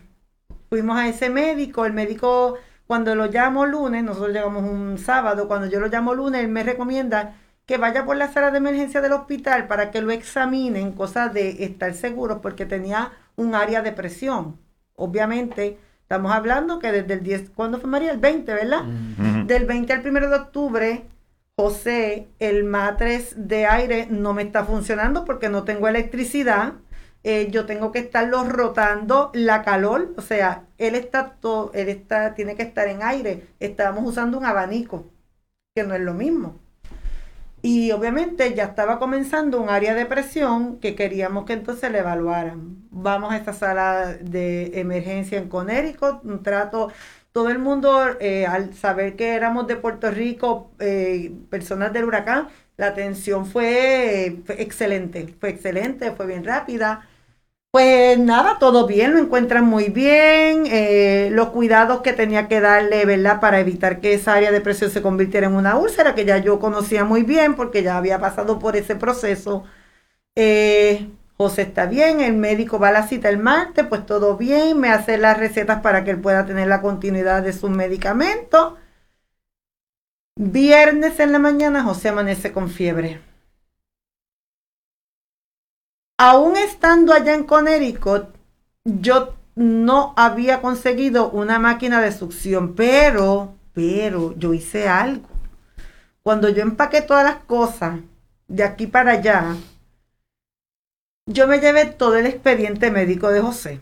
fuimos a ese médico, el médico cuando lo llamo lunes, nosotros llegamos un sábado, cuando yo lo llamo lunes, él me recomienda que vaya por la sala de emergencia del hospital para que lo examinen, cosa de estar seguros, porque tenía un área de presión. Obviamente, estamos hablando que desde el 10, ¿cuándo fue María? El 20, ¿verdad? Del 20 al 1 de octubre, José, el matres de aire no me está funcionando porque no tengo electricidad. Eh, yo tengo que estarlo rotando la calor, o sea, él está todo, él está, tiene que estar en aire. Estábamos usando un abanico, que no es lo mismo. Y obviamente ya estaba comenzando un área de presión que queríamos que entonces le evaluaran. Vamos a esta sala de emergencia en Connecticut, un trato, todo el mundo eh, al saber que éramos de Puerto Rico, eh, personas del huracán, la atención fue excelente, fue excelente, fue bien rápida. Pues nada, todo bien, lo encuentran muy bien. Eh, los cuidados que tenía que darle, ¿verdad? Para evitar que esa área de presión se convirtiera en una úlcera, que ya yo conocía muy bien porque ya había pasado por ese proceso. Eh, José está bien, el médico va a la cita el martes, pues todo bien, me hace las recetas para que él pueda tener la continuidad de sus medicamentos. Viernes en la mañana José amanece con fiebre aún estando allá en Connecticut, yo no había conseguido una máquina de succión, pero, pero yo hice algo. Cuando yo empaqué todas las cosas de aquí para allá, yo me llevé todo el expediente médico de José.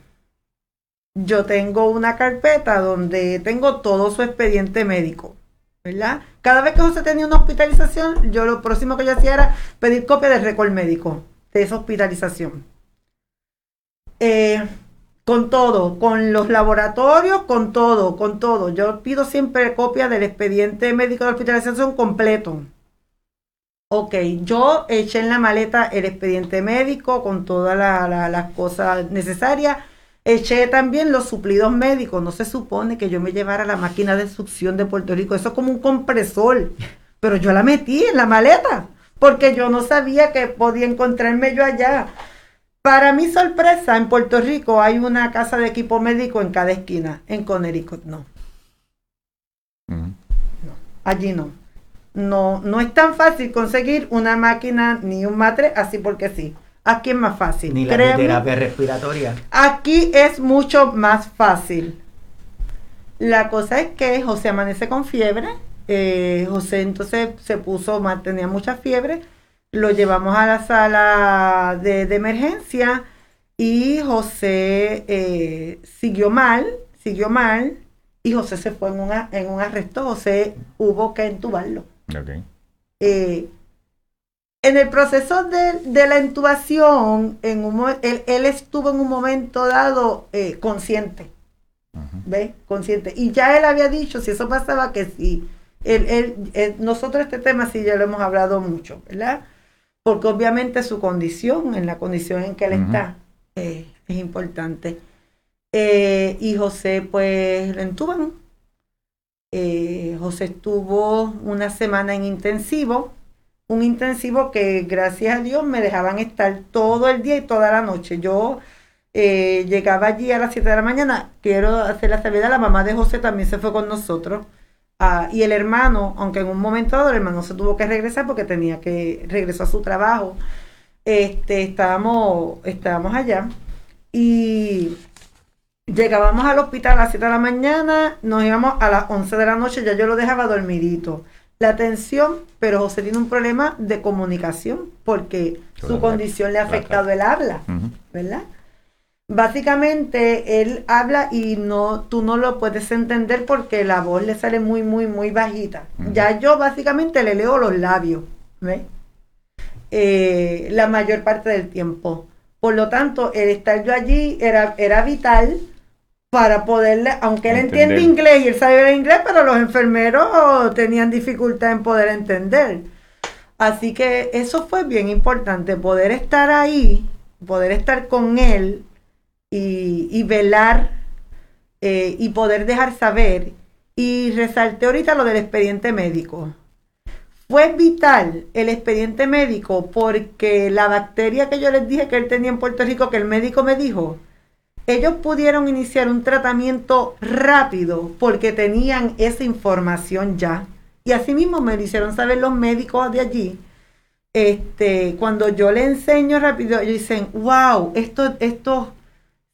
Yo tengo una carpeta donde tengo todo su expediente médico, ¿verdad? Cada vez que José tenía una hospitalización, yo lo próximo que yo hacía era pedir copia del récord médico de esa hospitalización. Eh, con todo, con los laboratorios, con todo, con todo. Yo pido siempre copia del expediente médico de hospitalización completo. Ok, yo eché en la maleta el expediente médico con todas las cosas necesarias. Eché también los suplidos médicos. No se supone que yo me llevara la máquina de succión de Puerto Rico. Eso es como un compresor. Pero yo la metí en la maleta porque yo no sabía que podía encontrarme yo allá. Para mi sorpresa, en Puerto Rico hay una casa de equipo médico en cada esquina. En Connecticut no. no allí no. No, no es tan fácil conseguir una máquina ni un matre así porque sí. Aquí es más fácil. Ni la terapia respiratoria. Aquí es mucho más fácil. La cosa es que José amanece con fiebre. Eh, José entonces se puso, tenía mucha fiebre lo llevamos a la sala de, emergencia y José eh, siguió mal, siguió mal y José se fue en, en un arresto. José hubo que entubarlo. Eh, en el proceso de, la intubación, en un, él, él, estuvo en un momento dado consciente. ¿Ve? Consciente. Y ya él había dicho, si eso pasaba, que sí. Él, nosotros este tema sí ya lo hemos hablado mucho, ¿verdad? porque obviamente su condición, en la condición en que él está, eh, es importante. Eh, y José, pues, lo entuban. Eh, José estuvo una semana en intensivo, un intensivo que gracias a Dios me dejaban estar todo el día y toda la noche. Yo llegaba allí a las 7 de la mañana, quiero hacer la salida, la mamá de José también se fue con nosotros. Ah, y el hermano, aunque en un momento dado el hermano se tuvo que regresar porque tenía que regresar a su trabajo, este, estábamos, estábamos allá y llegábamos al hospital a las 7 de la mañana, nos íbamos a las 11 de la noche, ya yo lo dejaba dormidito. La atención, pero José tiene un problema de comunicación porque su condición le ha afectado el habla, ¿verdad? Básicamente él habla y no tú no lo puedes entender porque la voz le sale muy muy muy bajita. Ya yo básicamente le leo los labios eh, la mayor parte del tiempo. Por lo tanto el estar yo allí era era vital para poderle aunque él entiende inglés y él sabe inglés pero los enfermeros tenían dificultad en poder entender. Así que eso fue bien importante poder estar ahí poder estar con él y, velar eh, y poder dejar saber. Y resalté ahorita lo del expediente médico. Fue vital el expediente médico porque la bacteria que yo les dije que él tenía en Puerto Rico, que el médico me dijo, ellos pudieron iniciar un tratamiento rápido porque tenían esa información ya. Y así mismo me lo hicieron saber los médicos de allí. Este, cuando yo le enseño rápido, ellos dicen, wow, esto, esto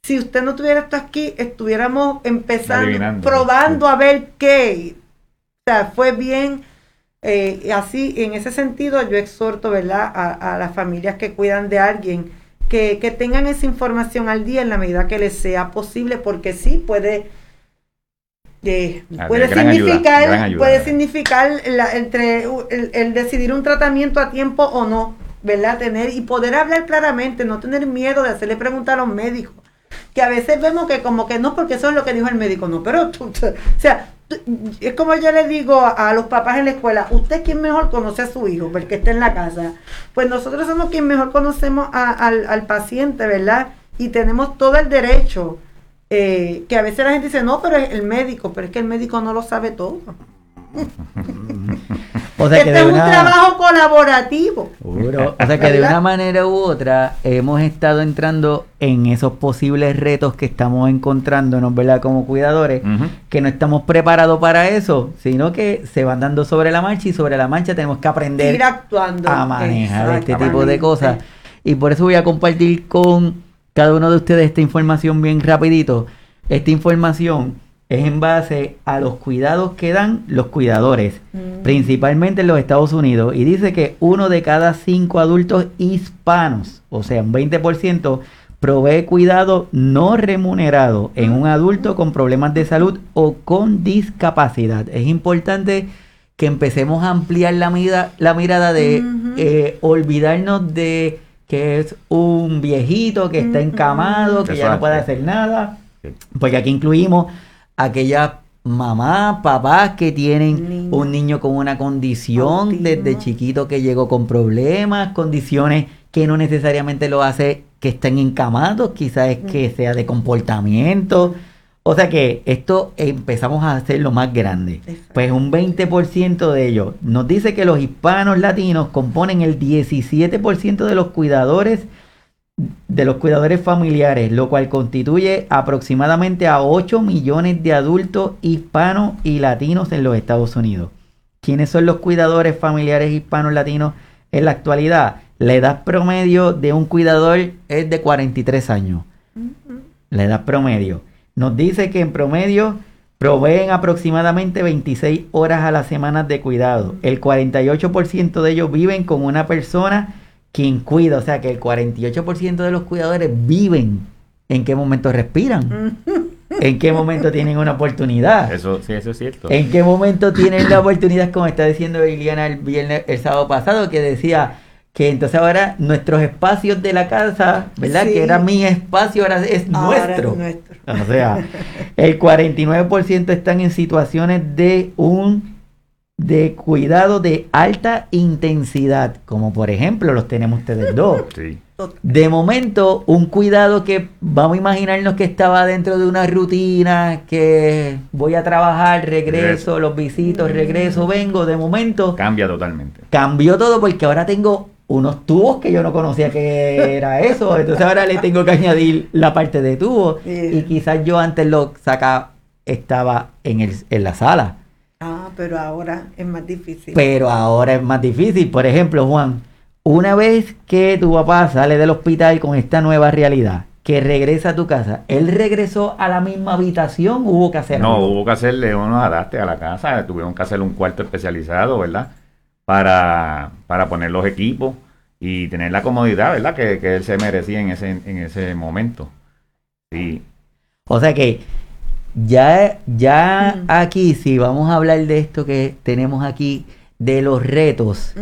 si usted no tuviera esto aquí, estuviéramos empezando, probando a ver qué. O sea, fue bien. Eh, así, en ese sentido, yo exhorto, ¿verdad?, a, las familias que cuidan de alguien que, tengan esa información al día en la medida que les sea posible, porque sí puede. Eh, puede, significar, puede significar entre el decidir un tratamiento a tiempo o no, ¿verdad? Tener y poder hablar claramente, no tener miedo de hacerle preguntar a los médicos que a veces vemos que como que no, porque eso es lo que dijo el médico, no, pero tú, o sea, es como yo le digo a, los papás en la escuela, usted quien mejor conoce a su hijo, porque está en la casa. Pues nosotros somos quien mejor conocemos al, al, paciente, ¿verdad? Y tenemos todo el derecho, eh, que a veces la gente dice, no, pero es el médico, pero es que el médico no lo sabe todo. O sea este es un trabajo colaborativo. O sea que de una manera u otra hemos estado entrando en esos posibles retos que estamos encontrándonos, ¿verdad? Como cuidadores, que no estamos preparados para eso, sino que se van dando sobre la marcha y sobre la marcha tenemos que aprender a manejar este tipo de cosas. Y por eso voy a compartir con cada uno de ustedes esta información bien rapidito. Esta información es en base a los cuidados que dan los cuidadores, mm. principalmente en los Estados Unidos. Y dice que uno de cada cinco adultos hispanos, o sea, un 20%, provee cuidado no remunerado en un adulto con problemas de salud o con discapacidad. Es importante que empecemos a ampliar la, mirada, la mirada de eh, olvidarnos de que es un viejito que está encamado, que ya no puede hacer nada. Porque aquí incluimos aquellas mamás, papás que tienen un niño con una condición desde chiquito que llegó con problemas, condiciones que no necesariamente lo hace que estén encamados, quizás es que sea de comportamiento. O sea que esto empezamos a hacerlo más grande. Pues un 20% de ellos nos dice que los hispanos latinos componen el 17% de los cuidadores de los cuidadores familiares, lo cual constituye aproximadamente a 8 millones de adultos hispanos y latinos en los Estados Unidos. ¿Quiénes son los cuidadores familiares hispanos latinos en la actualidad? La edad promedio de un cuidador es de 43 años. La edad promedio. Nos dice que en promedio proveen aproximadamente 26 horas a la semana de cuidado. El 48% de ellos viven con una persona quien cuida, o sea que el 48% de los cuidadores viven en qué momento respiran. ¿En qué momento tienen una oportunidad? Eso, sí, eso es cierto. ¿En qué momento tienen la oportunidad, como está diciendo Liliana el, viernes, el sábado pasado, que decía, que entonces ahora nuestros espacios de la casa, ¿verdad? Que era mi espacio, ahora es nuestro. O sea, el 49% están en situaciones de un de cuidado de alta intensidad, como por ejemplo los tenemos ustedes dos. De momento, un cuidado que vamos a imaginarnos que estaba dentro de una rutina, que voy a trabajar, regreso, los visitos, regreso, vengo, de momento... Cambia totalmente. Cambió todo porque ahora tengo unos tubos que yo no conocía que era eso. Entonces ahora le tengo que añadir la parte de tubo. Y quizás yo antes lo sacaba, estaba en, el, en la sala. Ah, pero ahora es más difícil. Pero ahora es más difícil. Por ejemplo, Juan, una vez que tu papá sale del hospital con esta nueva realidad, que regresa a tu casa, ¿él regresó a la misma habitación? ¿Hubo que hacer No, hubo que hacerle unos adaptes a la casa. Tuvieron que hacerle un cuarto especializado, ¿verdad? para, para poner los equipos y tener la comodidad, ¿verdad? Que, que, él se merecía en ese, en ese momento. Sí. O sea que ya, ya aquí, si vamos a hablar de esto que tenemos aquí, de los retos,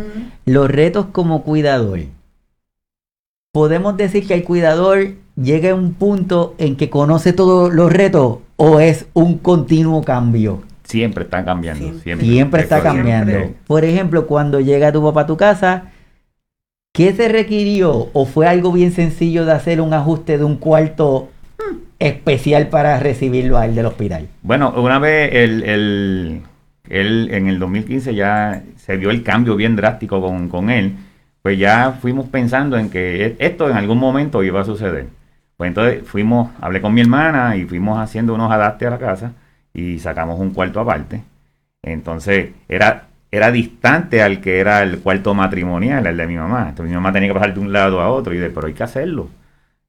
los retos como cuidador. ¿Podemos decir que el cuidador llega a un punto en que conoce todos los retos o es un continuo cambio? Siempre está cambiando. Siempre, está cambiando. Por ejemplo, cuando llega tu papá a tu casa, ¿qué se requirió? ¿O fue algo bien sencillo de hacer un ajuste de un cuarto especial para recibirlo a él del hospital? Bueno, una vez el, el, en el 2015 ya se vio el cambio bien drástico con, con él, pues ya fuimos pensando en que e, esto en algún momento iba a suceder. Pues entonces fuimos, hablé con mi hermana y fuimos haciendo unos adaptes a la casa y sacamos un cuarto aparte. Entonces era, era distante al que era el cuarto matrimonial, el de mi mamá. Entonces mi mamá tenía que pasar de un lado a otro y de, pero hay que hacerlo.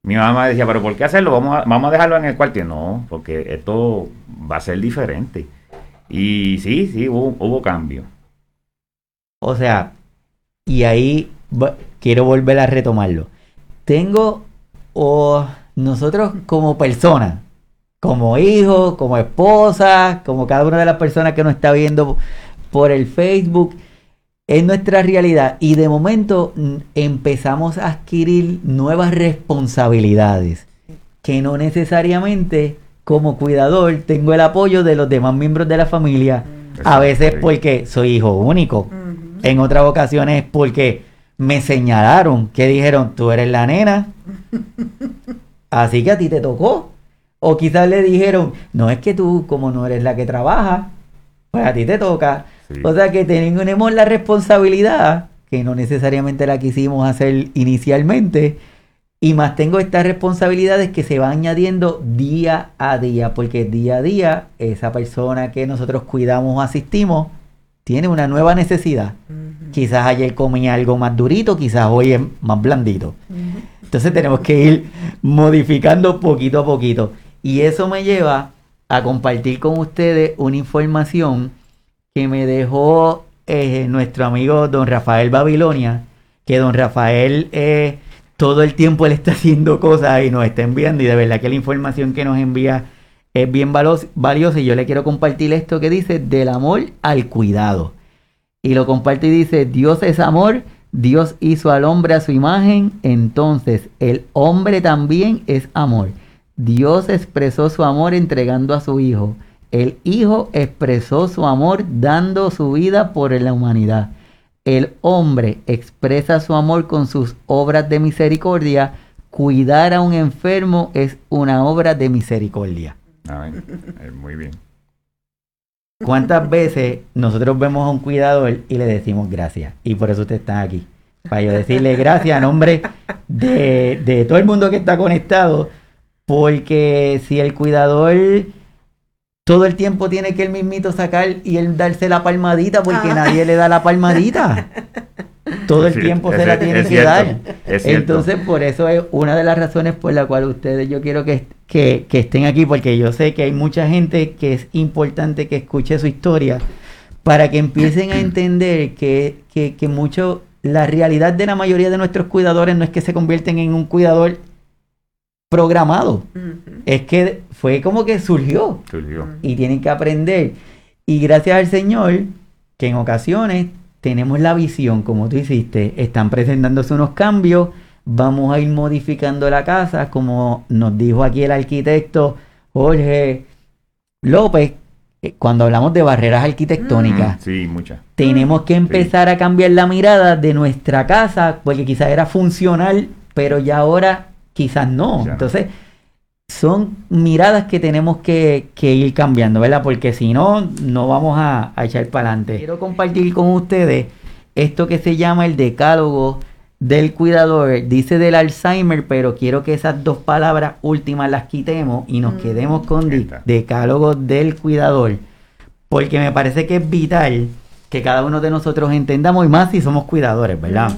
Mi mamá decía, pero ¿por qué hacerlo? Vamos a, vamos a dejarlo en el cuarto. No, porque esto va a ser diferente. Y sí, sí, hubo, cambio. O sea, y ahí quiero volver a retomarlo. Tengo, o nosotros como personas, como hijo, como esposa, como cada una de las personas que nos está viendo por el Facebook, es nuestra realidad y de momento empezamos a adquirir nuevas responsabilidades que no necesariamente como cuidador tengo el apoyo de los demás miembros de la familia, a veces porque soy hijo único, en otras ocasiones porque me señalaron que dijeron, tú eres la nena, así que a ti te tocó. O quizás le dijeron, no es que tú, como no eres la que trabaja, pues a ti te toca. O sea que tenemos la responsabilidad, que no necesariamente la quisimos hacer inicialmente, y más tengo estas responsabilidades que se van añadiendo día a día, porque día a día esa persona que nosotros cuidamos o asistimos tiene una nueva necesidad. Quizás ayer comía algo más durito, quizás hoy es más blandito. Entonces tenemos que ir modificando poquito a poquito. Y eso me lleva a compartir con ustedes una información que me dejó eh, nuestro amigo don Rafael Babilonia, que don Rafael eh, todo el tiempo él está haciendo cosas y nos está enviando y de verdad que la información que nos envía es bien valiosa y yo le quiero compartir esto que dice del amor al cuidado. Y lo comparte y dice, Dios es amor, Dios hizo al hombre a su imagen, entonces el hombre también es amor. Dios expresó su amor entregando a su Hijo. El Hijo expresó su amor dando su vida por la humanidad. El hombre expresa su amor con sus obras de misericordia. Cuidar a un enfermo es una obra de misericordia. Eh, muy bien. ¿Cuántas veces nosotros vemos a un cuidador y le decimos gracias? Y por eso usted está aquí. Para yo decirle gracias a nombre de, de todo el mundo que está conectado. Porque si el cuidador todo el tiempo tiene que el mismito sacar y él darse la palmadita porque Ah. nadie le da la palmadita. Todo el tiempo se la tiene es que cierto, dar. Entonces, por eso es una de las razones por la cual ustedes yo quiero que, que, que estén aquí, porque yo sé que hay mucha gente que es importante que escuche su historia para que empiecen a entender que, que, que mucho, la realidad de la mayoría de nuestros cuidadores no es que se convierten en un cuidador programado, es que fue como que surgió Surgió. y tienen que aprender. Y gracias al Señor, que en ocasiones tenemos la visión, como tú hiciste, están presentándose unos cambios, vamos a ir modificando la casa, como nos dijo aquí el arquitecto Jorge López, eh, cuando hablamos de barreras arquitectónicas. Mm, sí, muchas. Tenemos que empezar a cambiar la mirada de nuestra casa, porque quizás era funcional, pero ya ahora quizás no. Ya. Entonces, son miradas que tenemos que, que ir cambiando, ¿verdad? Porque si no, no vamos a, a echar para adelante. Quiero compartir con ustedes esto que se llama el decálogo del cuidador. Dice del Alzheimer, pero quiero que esas dos palabras últimas las quitemos y nos Mm. quedemos con decálogo del cuidador. Porque me parece que es vital que cada uno de nosotros entendamos, y más si somos cuidadores, ¿verdad?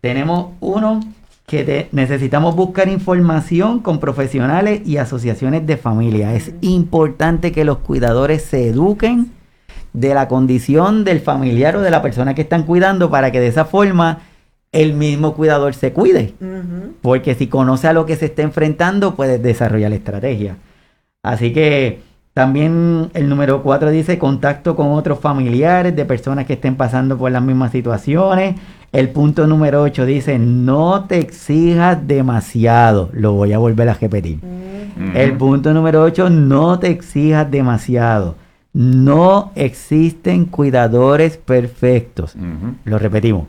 Tenemos uno que te- necesitamos buscar información con profesionales y asociaciones de familia. Es importante que los cuidadores se eduquen de la condición del familiar o de la persona que están cuidando para que de esa forma el mismo cuidador se cuide. Porque si conoce a lo que se está enfrentando, puede desarrollar estrategia. Así que también el número 4 dice contacto con otros familiares de personas que estén pasando por las mismas situaciones. El punto número 8 dice no te exijas demasiado. Lo voy a volver a repetir. Ujú. El punto número 8, no te exijas demasiado. No existen cuidadores perfectos. Lo repetimos.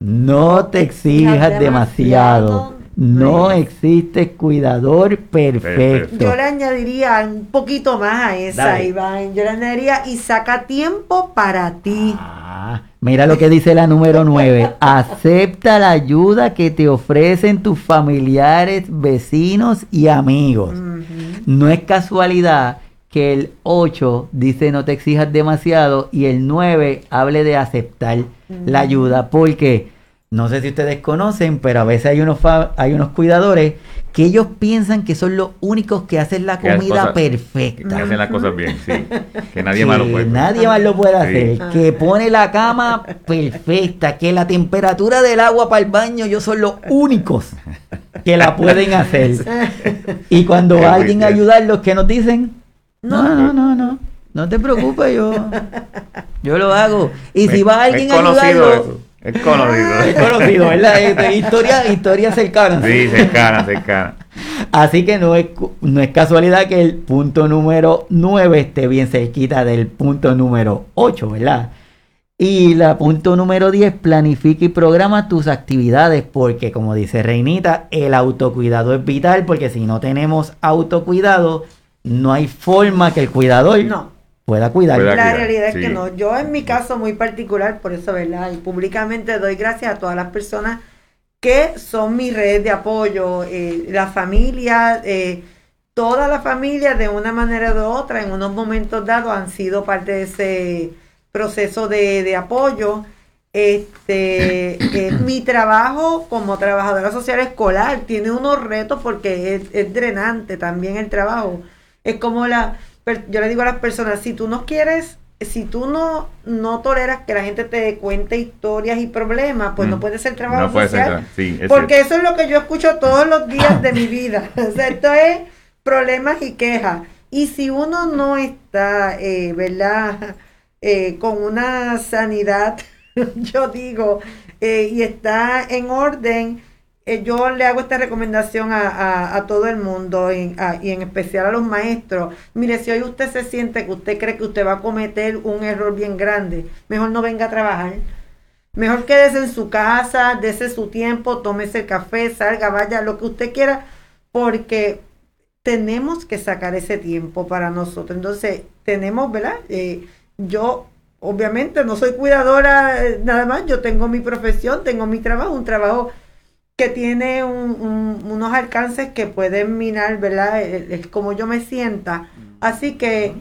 No te exijas demasiado. demasiado. No Pues. existe cuidador perfecto. Perfecto. Yo le añadiría un poquito más a esa, Dale. Iván. Yo le añadiría y saca tiempo para ti. Ah, mira lo que dice la número 9. Acepta la ayuda que te ofrecen tus familiares, vecinos y amigos. No es casualidad que el 8 dice no te exijas demasiado y el 9 hable de aceptar la ayuda porque no sé si ustedes conocen, pero a veces hay unos hay unos cuidadores que ellos piensan que son los únicos que hacen la comida cosas- Que perfecta. hacen las cosas bien, sí. Que nadie que más lo puede. nadie más lo puede Sí. hacer, que pone la cama perfecta, que la temperatura del agua para el baño, ellos son los únicos que la pueden hacer. Y cuando Qué va alguien a ayudarlos, ¿qué nos dicen? No, no, no, no, no te preocupes, yo, yo lo hago. Y si va alguien a ayudarlo, eso. Es conocido. es conocido, ¿verdad? Este, historia, historia cercana. Sí, cercana, cercana. Así que no es, no es casualidad que el punto número 9 esté bien cerquita del punto número 8, ¿verdad? Y la punto número 10, planifica y programa tus actividades porque como dice Reinita, el autocuidado es vital porque si no tenemos autocuidado, no hay forma que el cuidador No. Pueda cuidar. Pueda- La cuidar, realidad es sí. que no. Yo en mi caso muy particular, por eso, ¿verdad? Y públicamente doy gracias a todas las personas que son mi red de apoyo, eh, la familia, eh, toda la familia de una manera u otra en unos momentos dados han sido parte de ese proceso de, de apoyo. Este, eh, mi trabajo como trabajadora social escolar tiene unos retos porque es, es drenante también el trabajo. Es como la, yo le digo a las personas, si tú no quieres, si tú no, no toleras que la gente te cuente historias y problemas, pues no Mm. puedes ser trabajo No puede ser. social. Sí, es Porque cierto. eso es lo que yo escucho todos los días de mi vida. O sea, esto es problemas y quejas. Y si uno no está, eh, ¿verdad? Eh, con una sanidad, yo digo, eh, y está en orden, eh, yo le hago esta recomendación a, todo el mundo y, y, en especial a los maestros. Mire, si hoy usted se siente que usted cree que usted va a cometer un error bien grande, mejor no venga a trabajar. Mejor quédese en su casa, dese su tiempo, tómese el café, salga, vaya, lo que usted quiera, porque tenemos que sacar ese tiempo para nosotros. Entonces, tenemos, ¿verdad? Eh, yo, obviamente, no soy cuidadora eh, nada más, yo tengo mi profesión, tengo mi trabajo, un trabajo que tiene unos alcances que pueden minar, ¿verdad? Es como yo me sienta. Así que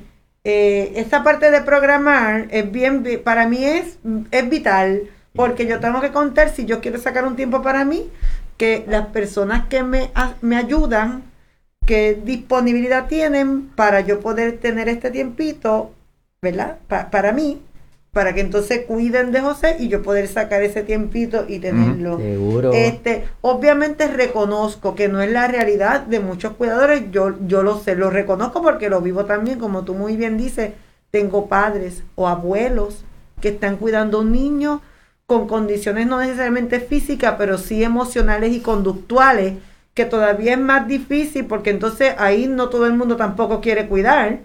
eh, esta parte de programar es bien, para mí es, es vital, porque yo tengo que contar, si yo quiero sacar un tiempo para mí, que las personas que me, me ayudan qué disponibilidad tienen para yo poder tener este tiempito, ¿verdad? para mí, para que entonces cuiden de José y yo poder sacar ese tiempito y tenerlo. seguro. Este, obviamente reconozco que no es la realidad de muchos cuidadores, yo, yo lo sé, lo reconozco porque lo vivo también, como tú muy bien dices, tengo padres o abuelos que están cuidando a un niño con condiciones no necesariamente físicas, pero sí emocionales y conductuales que todavía es más difícil porque entonces ahí no todo el mundo tampoco quiere cuidar.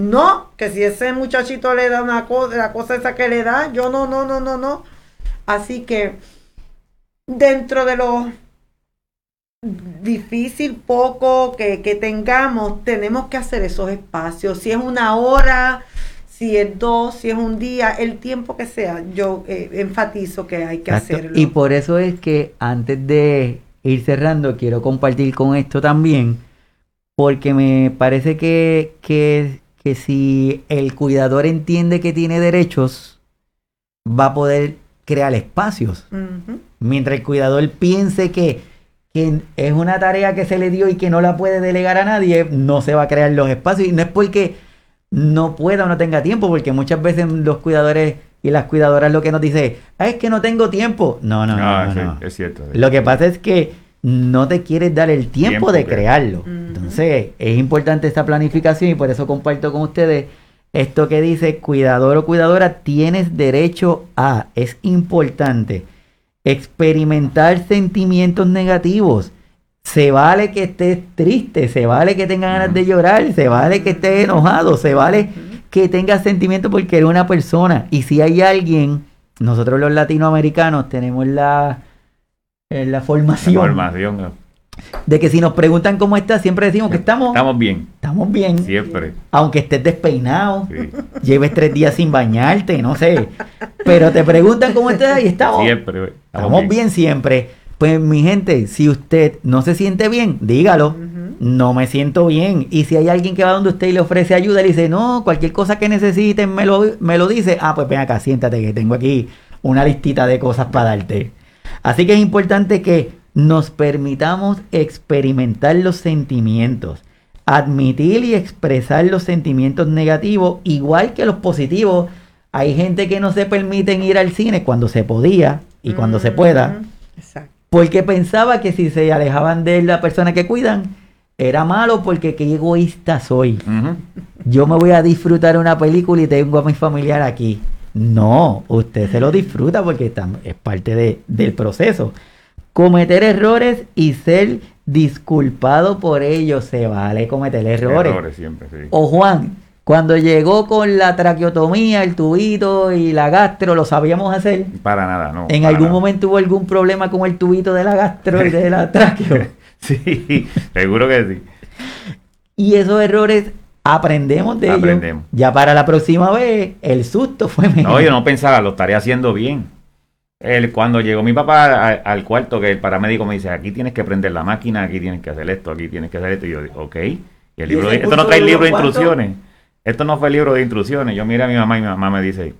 No, que si ese muchachito le da una cosa, la cosa esa que le da, yo no, no, no, no, no. Así que dentro de lo difícil poco que, tengamos, tenemos que hacer esos espacios. Si es una hora, si es dos, si es un día, el tiempo que sea, yo eh, enfatizo que hay que hacerlo. Y por eso es que antes de ir cerrando, quiero compartir con esto también, porque me parece que, que, si el cuidador entiende que tiene derechos, va a poder crear espacios. Mientras el cuidador piense que, que, es una tarea que se le dio y que no la puede delegar a nadie, no se va a crear los espacios. Y no es porque no pueda o no tenga tiempo, porque muchas veces los cuidadores y las cuidadoras lo que nos dice ah, es que no tengo tiempo. No, no, no. Ah, no, Es cierto. Lo que pasa es que no te quieres dar el tiempo, de crearlo. Entonces, es importante esta planificación y por eso comparto con ustedes esto que dice cuidador o cuidadora, tienes derecho a, es importante, experimentar sentimientos negativos. Se vale que estés triste, se vale que tengas ganas de llorar, se vale que estés enojado, se vale que tengas sentimientos porque eres una persona. Y si hay alguien, nosotros los latinoamericanos tenemos la, eh, la formación. La formación. De que si nos preguntan cómo estás, siempre decimos que estamos. Estamos bien. Estamos bien. Siempre. Aunque estés despeinado, lleves tres días sin bañarte, no sé. Pero te preguntan cómo estás y estamos. Siempre. Estamos, bien. siempre. Pues mi gente, si usted no se siente bien, dígalo no me siento bien. Y si hay alguien que va donde usted y le ofrece ayuda, le dice, no, cualquier cosa que necesiten me lo, me lo dice. Ah, pues ven acá, siéntate que tengo aquí una listita de cosas para darte. Así que es importante que nos permitamos experimentar los sentimientos, admitir y expresar los sentimientos negativos, igual que los positivos. Hay gente que no se permiten ir al cine cuando se podía y cuando se pueda. Porque pensaba que si se alejaban de la persona que cuidan, era malo porque qué egoísta soy. Yo me voy a disfrutar una película y tengo a mi familiar aquí. No, usted se lo disfruta porque es parte del proceso. Cometer errores y ser disculpado por ellos, se vale cometer errores. errores siempre, sí. O Juan, cuando llegó con la traqueotomía, el tubito y la gastro, ¿lo sabíamos hacer? Para nada, no. ¿En algún momento hubo algún problema con el tubito de la gastro y de la traqueo? Sí, seguro que sí. Y esos errores aprendemos de aprendemos. Ya para la próxima vez, el susto fue mejor. No, yo no pensaba, lo estaría haciendo bien. El, cuando llegó mi papá al cuarto, que el paramédico me dice, aquí tienes que prender la máquina, aquí tienes que hacer esto, aquí tienes que hacer esto. Y yo digo, ok. Y el libro esto no trae libro de instrucciones. Esto no fue el libro de instrucciones. Yo mira a mi mamá y mi mamá me dice,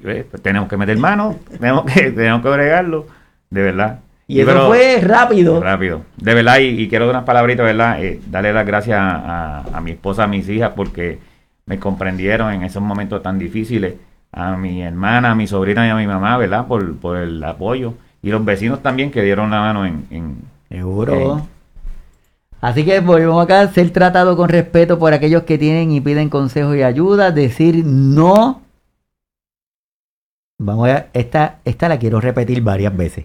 pues tenemos que meter mano, tenemos que, tenemos que agregarlo, de verdad. Y eso fue rápido. Rápido. De verdad, y, quiero dar unas palabritas, ¿verdad? Eh, darle las gracias a, mi esposa, a mis hijas, porque me comprendieron en esos momentos tan difíciles. A mi hermana, a mi sobrina y a mi mamá, ¿verdad? Por, por el apoyo. Y los vecinos también que dieron la mano en... en Seguro. Así que volvemos acá, ser tratado con respeto por aquellos que tienen y piden consejo y ayuda, decir no Vamos a esta, esta la quiero repetir varias veces.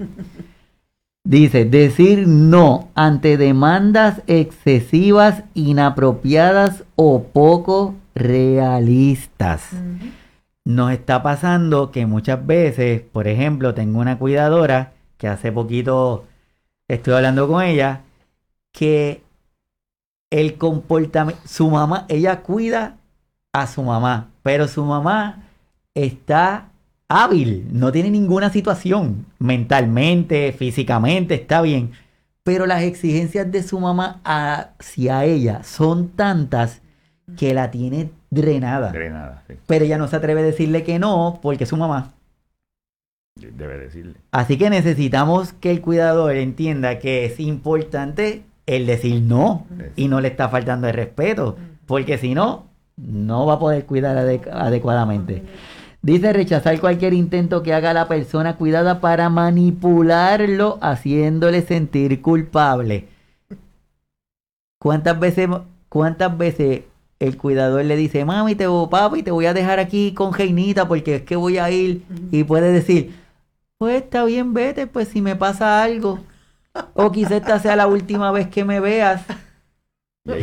Dice, decir no ante demandas excesivas, inapropiadas o poco realistas. Nos está pasando que muchas veces, por ejemplo, tengo una cuidadora que hace poquito estoy hablando con ella, que el comportamiento, su mamá, ella cuida a su mamá, pero su mamá está hábil, no tiene ninguna situación mentalmente, físicamente, está bien. Pero las exigencias de su mamá hacia ella son tantas que la tiene drenada. Drenada, sí. Pero ella no se atreve a decirle que no porque es su mamá. Debe decirle. Así que necesitamos que el cuidador entienda que es importante el decir no y no le está faltando el respeto, porque si no, no va a poder cuidar adecuadamente. Dice rechazar cualquier intento que haga la persona cuidada para manipularlo, haciéndole sentir culpable. ¿Cuántas veces, cuántas veces el cuidador le dice, mami, te voy, papi, te voy a dejar aquí con Geinita porque es que voy a ir? Y puede decir, pues está bien, vete, pues si me pasa algo. O quizás esta sea la última vez que me veas.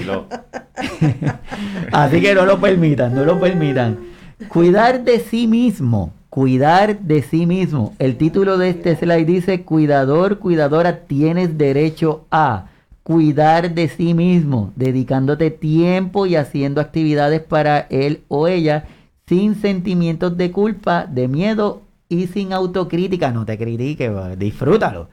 Así que no lo permitan, no lo permitan. Cuidar de sí mismo, cuidar de sí mismo. El título de este slide dice, cuidador, cuidadora, tienes derecho a cuidar de sí mismo, dedicándote tiempo y haciendo actividades para él o ella sin sentimientos de culpa, de miedo y sin autocrítica. No te critiques, disfrútalo.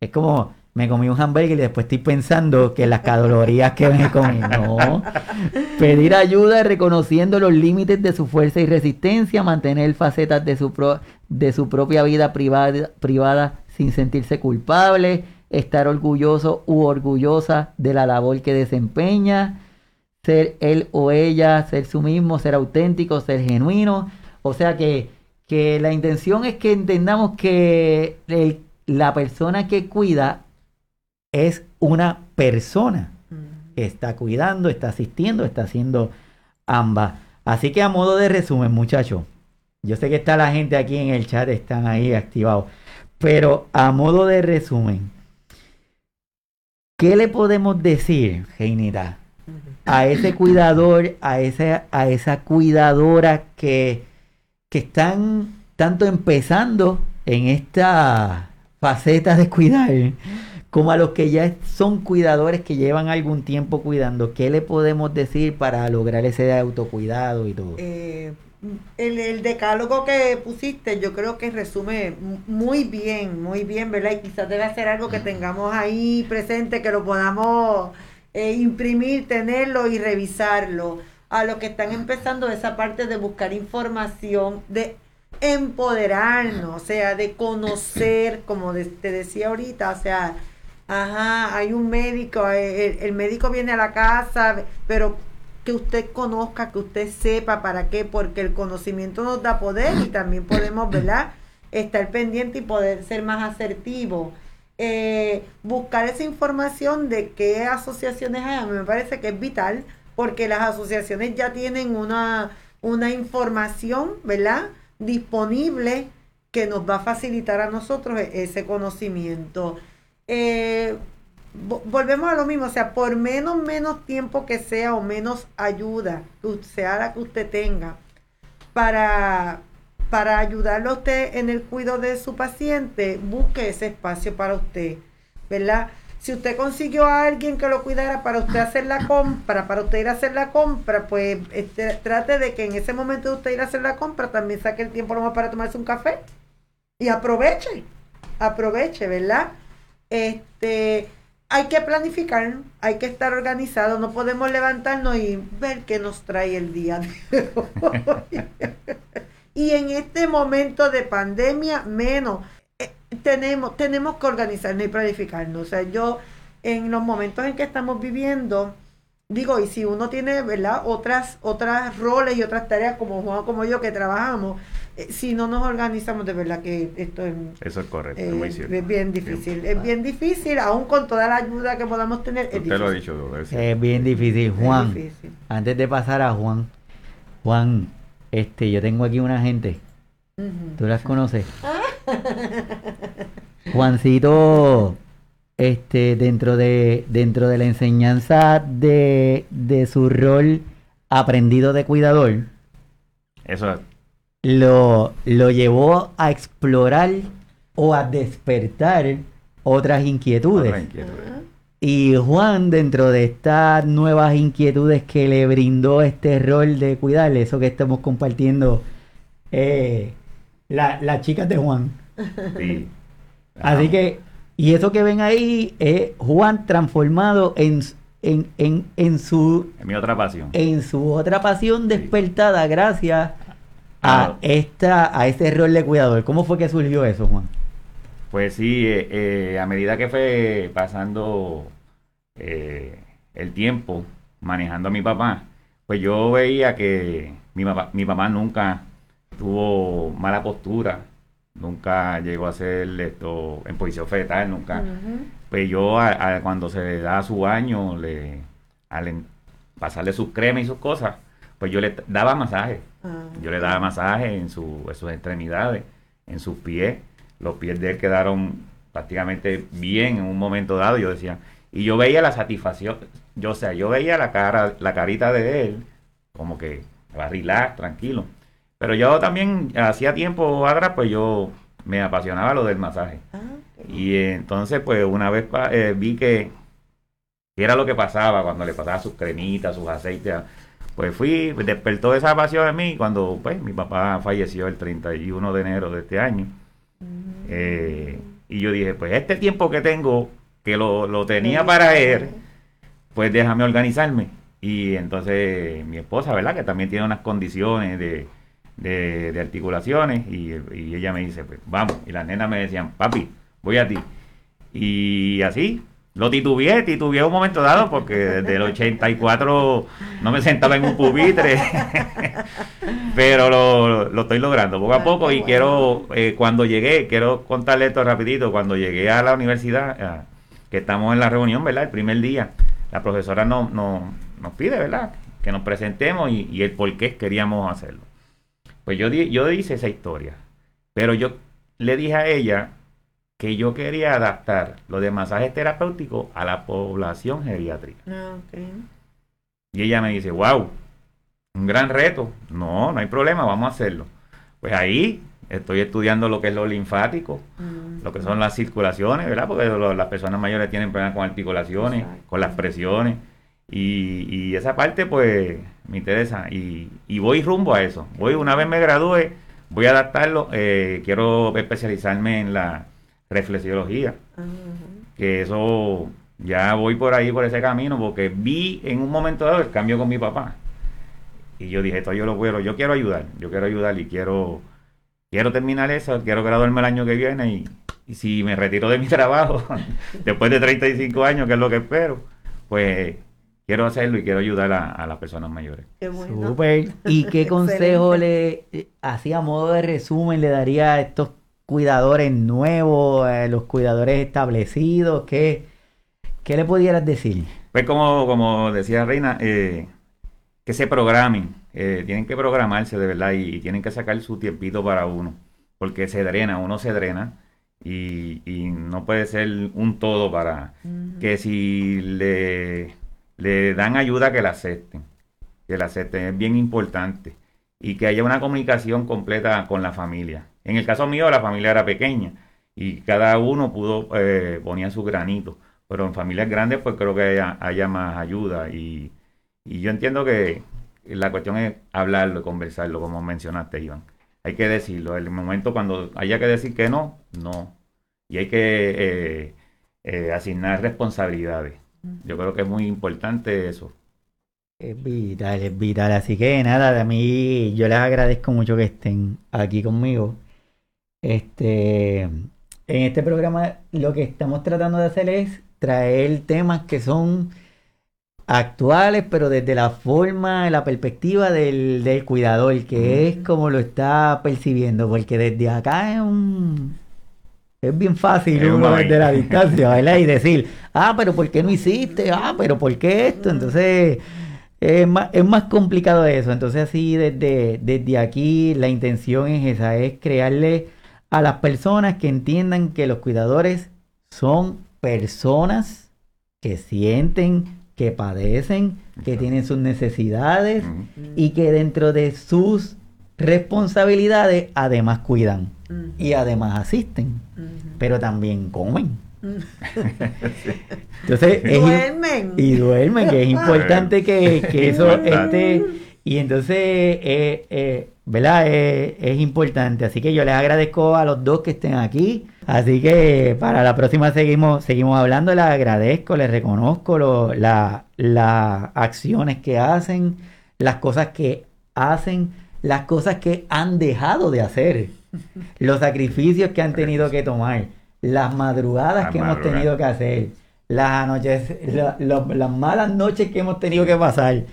Es como, me comí un hamburger y después estoy pensando que las calorías que me comí. No. Pedir ayuda reconociendo los límites de su fuerza y resistencia, mantener facetas de su, de su propia vida privada, privada sin sentirse culpable, estar orgulloso u orgullosa de la labor que desempeña, ser él o ella, ser su mismo, ser auténtico, ser genuino. O sea que, que la intención es que entendamos que la persona que cuida es una persona. Está cuidando, está asistiendo, está haciendo ambas. Así que a modo de resumen, muchachos, yo sé que está la gente aquí en el chat, están ahí activados, pero a modo de resumen, ¿qué le podemos decir, Geinita, a ese cuidador, a esa, a esa cuidadora que, que están tanto empezando en esta faceta de cuidar? Como a los que ya son cuidadores que llevan algún tiempo cuidando, ¿qué le podemos decir para lograr ese autocuidado y todo? Eh, el, decálogo que pusiste yo creo que resume muy bien, muy bien, ¿verdad? Y quizás debe ser algo que tengamos ahí presente, que lo podamos eh, imprimir, tenerlo y revisarlo. A los que están empezando esa parte de buscar información, de empoderarnos, o sea, de conocer, como te decía ahorita, o sea, Ajá, hay un médico, eh, el, médico viene a la casa, pero que usted conozca, que usted sepa para qué, porque el conocimiento nos da poder y también podemos, ¿verdad? Estar pendiente y poder ser más asertivo. Eh, buscar esa información de qué asociaciones hay, a mí me parece que es vital, porque las asociaciones ya tienen una, una información, ¿verdad? Disponible que nos va a facilitar a nosotros e-, ese conocimiento eh, volvemos a lo mismo, o sea, por menos, menos tiempo que sea o menos ayuda, sea la que usted tenga, para, para ayudarlo a usted en el cuidado de su paciente, busque ese espacio para usted, ¿verdad? Si usted consiguió a alguien que lo cuidara para usted hacer la compra, para usted ir a hacer la compra, pues este, trate de que en ese momento de usted ir a hacer la compra también saque el tiempo lo para tomarse un café y aproveche, aproveche, ¿verdad? Este, hay que planificar, hay que estar organizado, no podemos levantarnos y ver qué nos trae el día de hoy. y en este momento de pandemia, menos. Eh, tenemos, tenemos que organizarnos y planificarnos. O sea, yo, en los momentos en que estamos viviendo, digo, y si uno tiene, ¿verdad? Otras, otras roles y otras tareas como Juan, como yo, que trabajamos, si no nos organizamos, de verdad que esto es... Eso es correcto, es, muy cierto. es bien difícil. Es bien difícil, aún con toda la ayuda que podamos tener. Usted lo ha dicho, es, bien difícil. Juan, antes de pasar a Juan, Juan, este, yo tengo aquí una gente ¿Tú las conoces? Juancito, este, dentro de, dentro de la enseñanza de, de su rol aprendido de cuidador, Eso es. Lo, lo llevó a explorar o a despertar otras inquietudes. otra inquietud. Y Juan, dentro de estas nuevas inquietudes que le brindó este rol de cuidarle, eso que estamos compartiendo, eh, la- las chicas de Juan. Sí. Así que, y eso que ven ahí es Juan transformado en, en, en, en su, Es mi otra pasión. en su otra pasión despertada gracias Ah. a, esta, a este rol de cuidador. ¿Cómo fue que surgió eso, Juan? Pues sí, eh, eh, a medida que fue pasando eh, el tiempo manejando a mi papá, pues yo veía que mi papá, mi papá nunca tuvo mala postura, nunca llegó a ser esto en posición fetal, nunca. Pues yo a- a- cuando se le da su baño, le, al en- pasarle sus cremas y sus cosas, pues yo le daba masaje. Ah. Yo le daba masaje en, su, en sus extremidades, en sus pies. Los pies de él quedaron prácticamente bien en un momento dado. Yo decía, y yo veía la satisfacción, yo o sea, yo veía la cara, la carita de él, como que va a relax, tranquilo. Pero yo también, hacía tiempo atrás, pues yo me apasionaba lo del masaje. Ah. Y entonces, pues una vez eh, vi que, que era lo que pasaba cuando le pasaba sus cremitas, sus aceites. a- Pues fui, despertó esa pasión en mí cuando pues mi papá falleció el 31 de enero de este año. Eh, y yo dije, pues este tiempo que tengo, que lo, lo tenía para él, pues déjame organizarme. Y entonces mi esposa, ¿verdad? Que también tiene unas condiciones de, de, de articulaciones y, y ella me dice, pues vamos. Y las nenas me decían, papi, voy a ti. Y así, lo titubeé, titubeé un momento dado porque desde el 84 no me sentaba en un pupitre. Pero lo, lo estoy logrando poco a poco y quiero, eh, cuando llegué, quiero contarle esto rapidito, cuando llegué a la universidad, ah, que estamos en la reunión, ¿verdad? El primer día, la profesora nos, nos, nos pide, ¿verdad? Que nos presentemos y, y el por qué queríamos hacerlo. Pues yo, di- yo hice esa historia, pero yo le dije a ella que yo quería adaptar lo de masajes terapéuticos a la población geriátrica. Ah, ok. Y ella me dice, wow, un gran reto. No, no hay problema, vamos a hacerlo. Pues ahí estoy estudiando lo que es lo linfático, Mm. lo que son las circulaciones, ¿verdad? Porque lo- las personas mayores tienen problemas con articulaciones, Exacto. con las presiones. Y, y esa parte, pues, me interesa. Y, y voy rumbo a eso. Voy, una vez me gradúe, voy a adaptarlo. eh, quiero especializarme en la reflexiología Ajá. que eso ya voy por ahí, por ese camino, porque vi en un momento dado el cambio con mi papá. Y yo dije, esto yo lo quiero, yo quiero ayudar, yo quiero ayudar y quiero, quiero terminar eso, quiero graduarme el año que viene y, y si me retiro de mi trabajo después de 35 años, que es lo que espero, pues quiero hacerlo y quiero ayudar a, a las personas mayores. Qué bueno. Súper. ¿Y qué consejo le, eh, así a modo de resumen, le daría a estos cuidadores nuevos, a los cuidadores establecidos? ¿Qué, qué le pudieras decir? Pues como, como decía Reina, eh, que se programen, eh, tienen que programarse de verdad y, y tienen que sacar su tiempito para uno, porque se drena, uno se drena y, y no puede ser un todo para que si le, le dan ayuda que la acepten, que la acepten, es bien importante y que haya una comunicación completa con la familia. En el caso mío la familia era pequeña y cada uno pudo eh, ponía su granito, pero en familias grandes pues creo que haya, haya más ayuda y, y yo entiendo que la cuestión es hablarlo, conversarlo, como mencionaste Iván. Hay que decirlo, el momento cuando haya que decir que no, no. Y hay que eh, eh, asignar responsabilidades. Yo creo que es muy importante eso. Es vital, es vital. Así que nada, de mí yo les agradezco mucho que estén aquí conmigo. Este, en este programa lo que estamos tratando de hacer es traer temas que son actuales, pero desde la forma, la perspectiva del, del cuidador, que es como lo está percibiendo, porque desde acá es un... Es bien fácil Es uno desde la distancia, ¿verdad? Y decir, ah, pero ¿por qué no hiciste? Ah, pero ¿por qué esto? Entonces, es más, es más complicado eso. Entonces así desde, desde aquí la intención es esa, es crearle a las personas que entiendan que los cuidadores son personas que sienten, que padecen, que tienen sus necesidades y que dentro de sus responsabilidades además cuidan y además asisten, pero también comen. Entonces, duermen. y duermen, que es importante que, eso esté. Y entonces, eh, eh, ¿verdad? Es importante. Así que yo les agradezco a los dos que estén aquí. Así que para la próxima seguimos, seguimos hablando. Les agradezco, les reconozco las acciones que hacen, las cosas que hacen, las cosas que han dejado de hacer, los sacrificios que han tenido que tomar las madrugadas que hemos tenido que hacer, las noches, las malas noches que hemos tenido que pasar.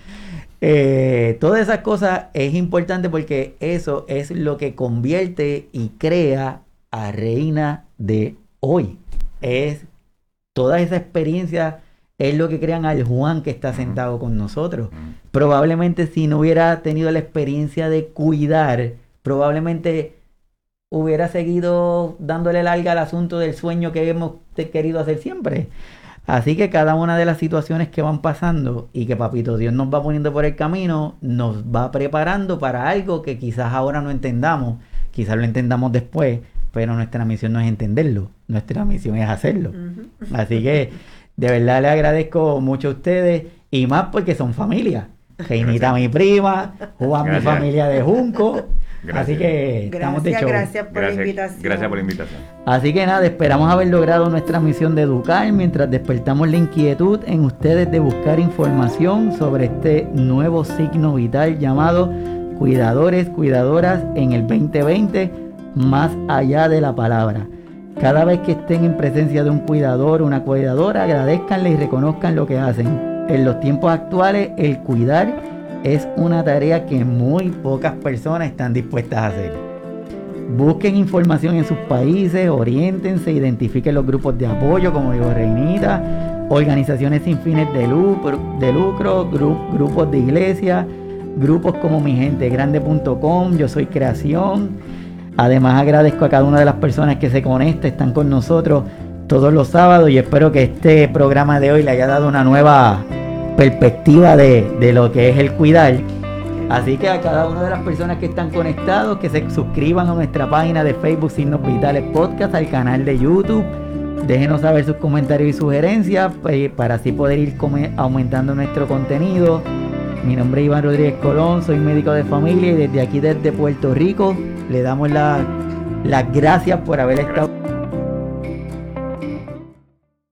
Eh, todas esas cosas es importante porque eso es lo que convierte y crea a reina de hoy. Es toda esa experiencia es lo que crean al Juan que está sentado con nosotros. Probablemente si no hubiera tenido la experiencia de cuidar, probablemente hubiera seguido dándole larga al asunto del sueño que hemos querido hacer siempre. Así que cada una de las situaciones que van pasando y que Papito Dios nos va poniendo por el camino, nos va preparando para algo que quizás ahora no entendamos, quizás lo entendamos después, pero nuestra misión no es entenderlo, nuestra misión es hacerlo. Así que de verdad le agradezco mucho a ustedes y más porque son familia. Reinita mi prima, Juan mi familia de Junco. Así que estamos de show. Gracias por la invitación. Gracias por la invitación. Así que nada, esperamos haber logrado nuestra misión de educar mientras despertamos la inquietud en ustedes de buscar información sobre este nuevo signo vital llamado cuidadores, cuidadoras en el 2020, más allá de la palabra. Cada vez que estén en presencia de un cuidador o una cuidadora, agradezcanle y reconozcan lo que hacen. En los tiempos actuales, el cuidar es una tarea que muy pocas personas están dispuestas a hacer. Busquen información en sus países, oriéntense, identifiquen los grupos de apoyo, como digo Reinita, organizaciones sin fines de lucro, de grupos de iglesia, grupos como mi gente grande.com, yo soy creación. Además agradezco a cada una de las personas que se conecta, están con nosotros todos los sábados y espero que este programa de hoy le haya dado una nueva perspectiva de, lo que es el cuidar. Así que a cada una de las personas que están conectados, que se suscriban a nuestra página de Facebook Signos Vitales Podcast, al canal de YouTube. Déjenos saber sus comentarios y sugerencias pues, para así poder ir aumentando nuestro contenido. Mi nombre es Iván Rodríguez Colón, soy médico de familia y desde aquí, desde Puerto Rico, le damos las gracias por haber estado.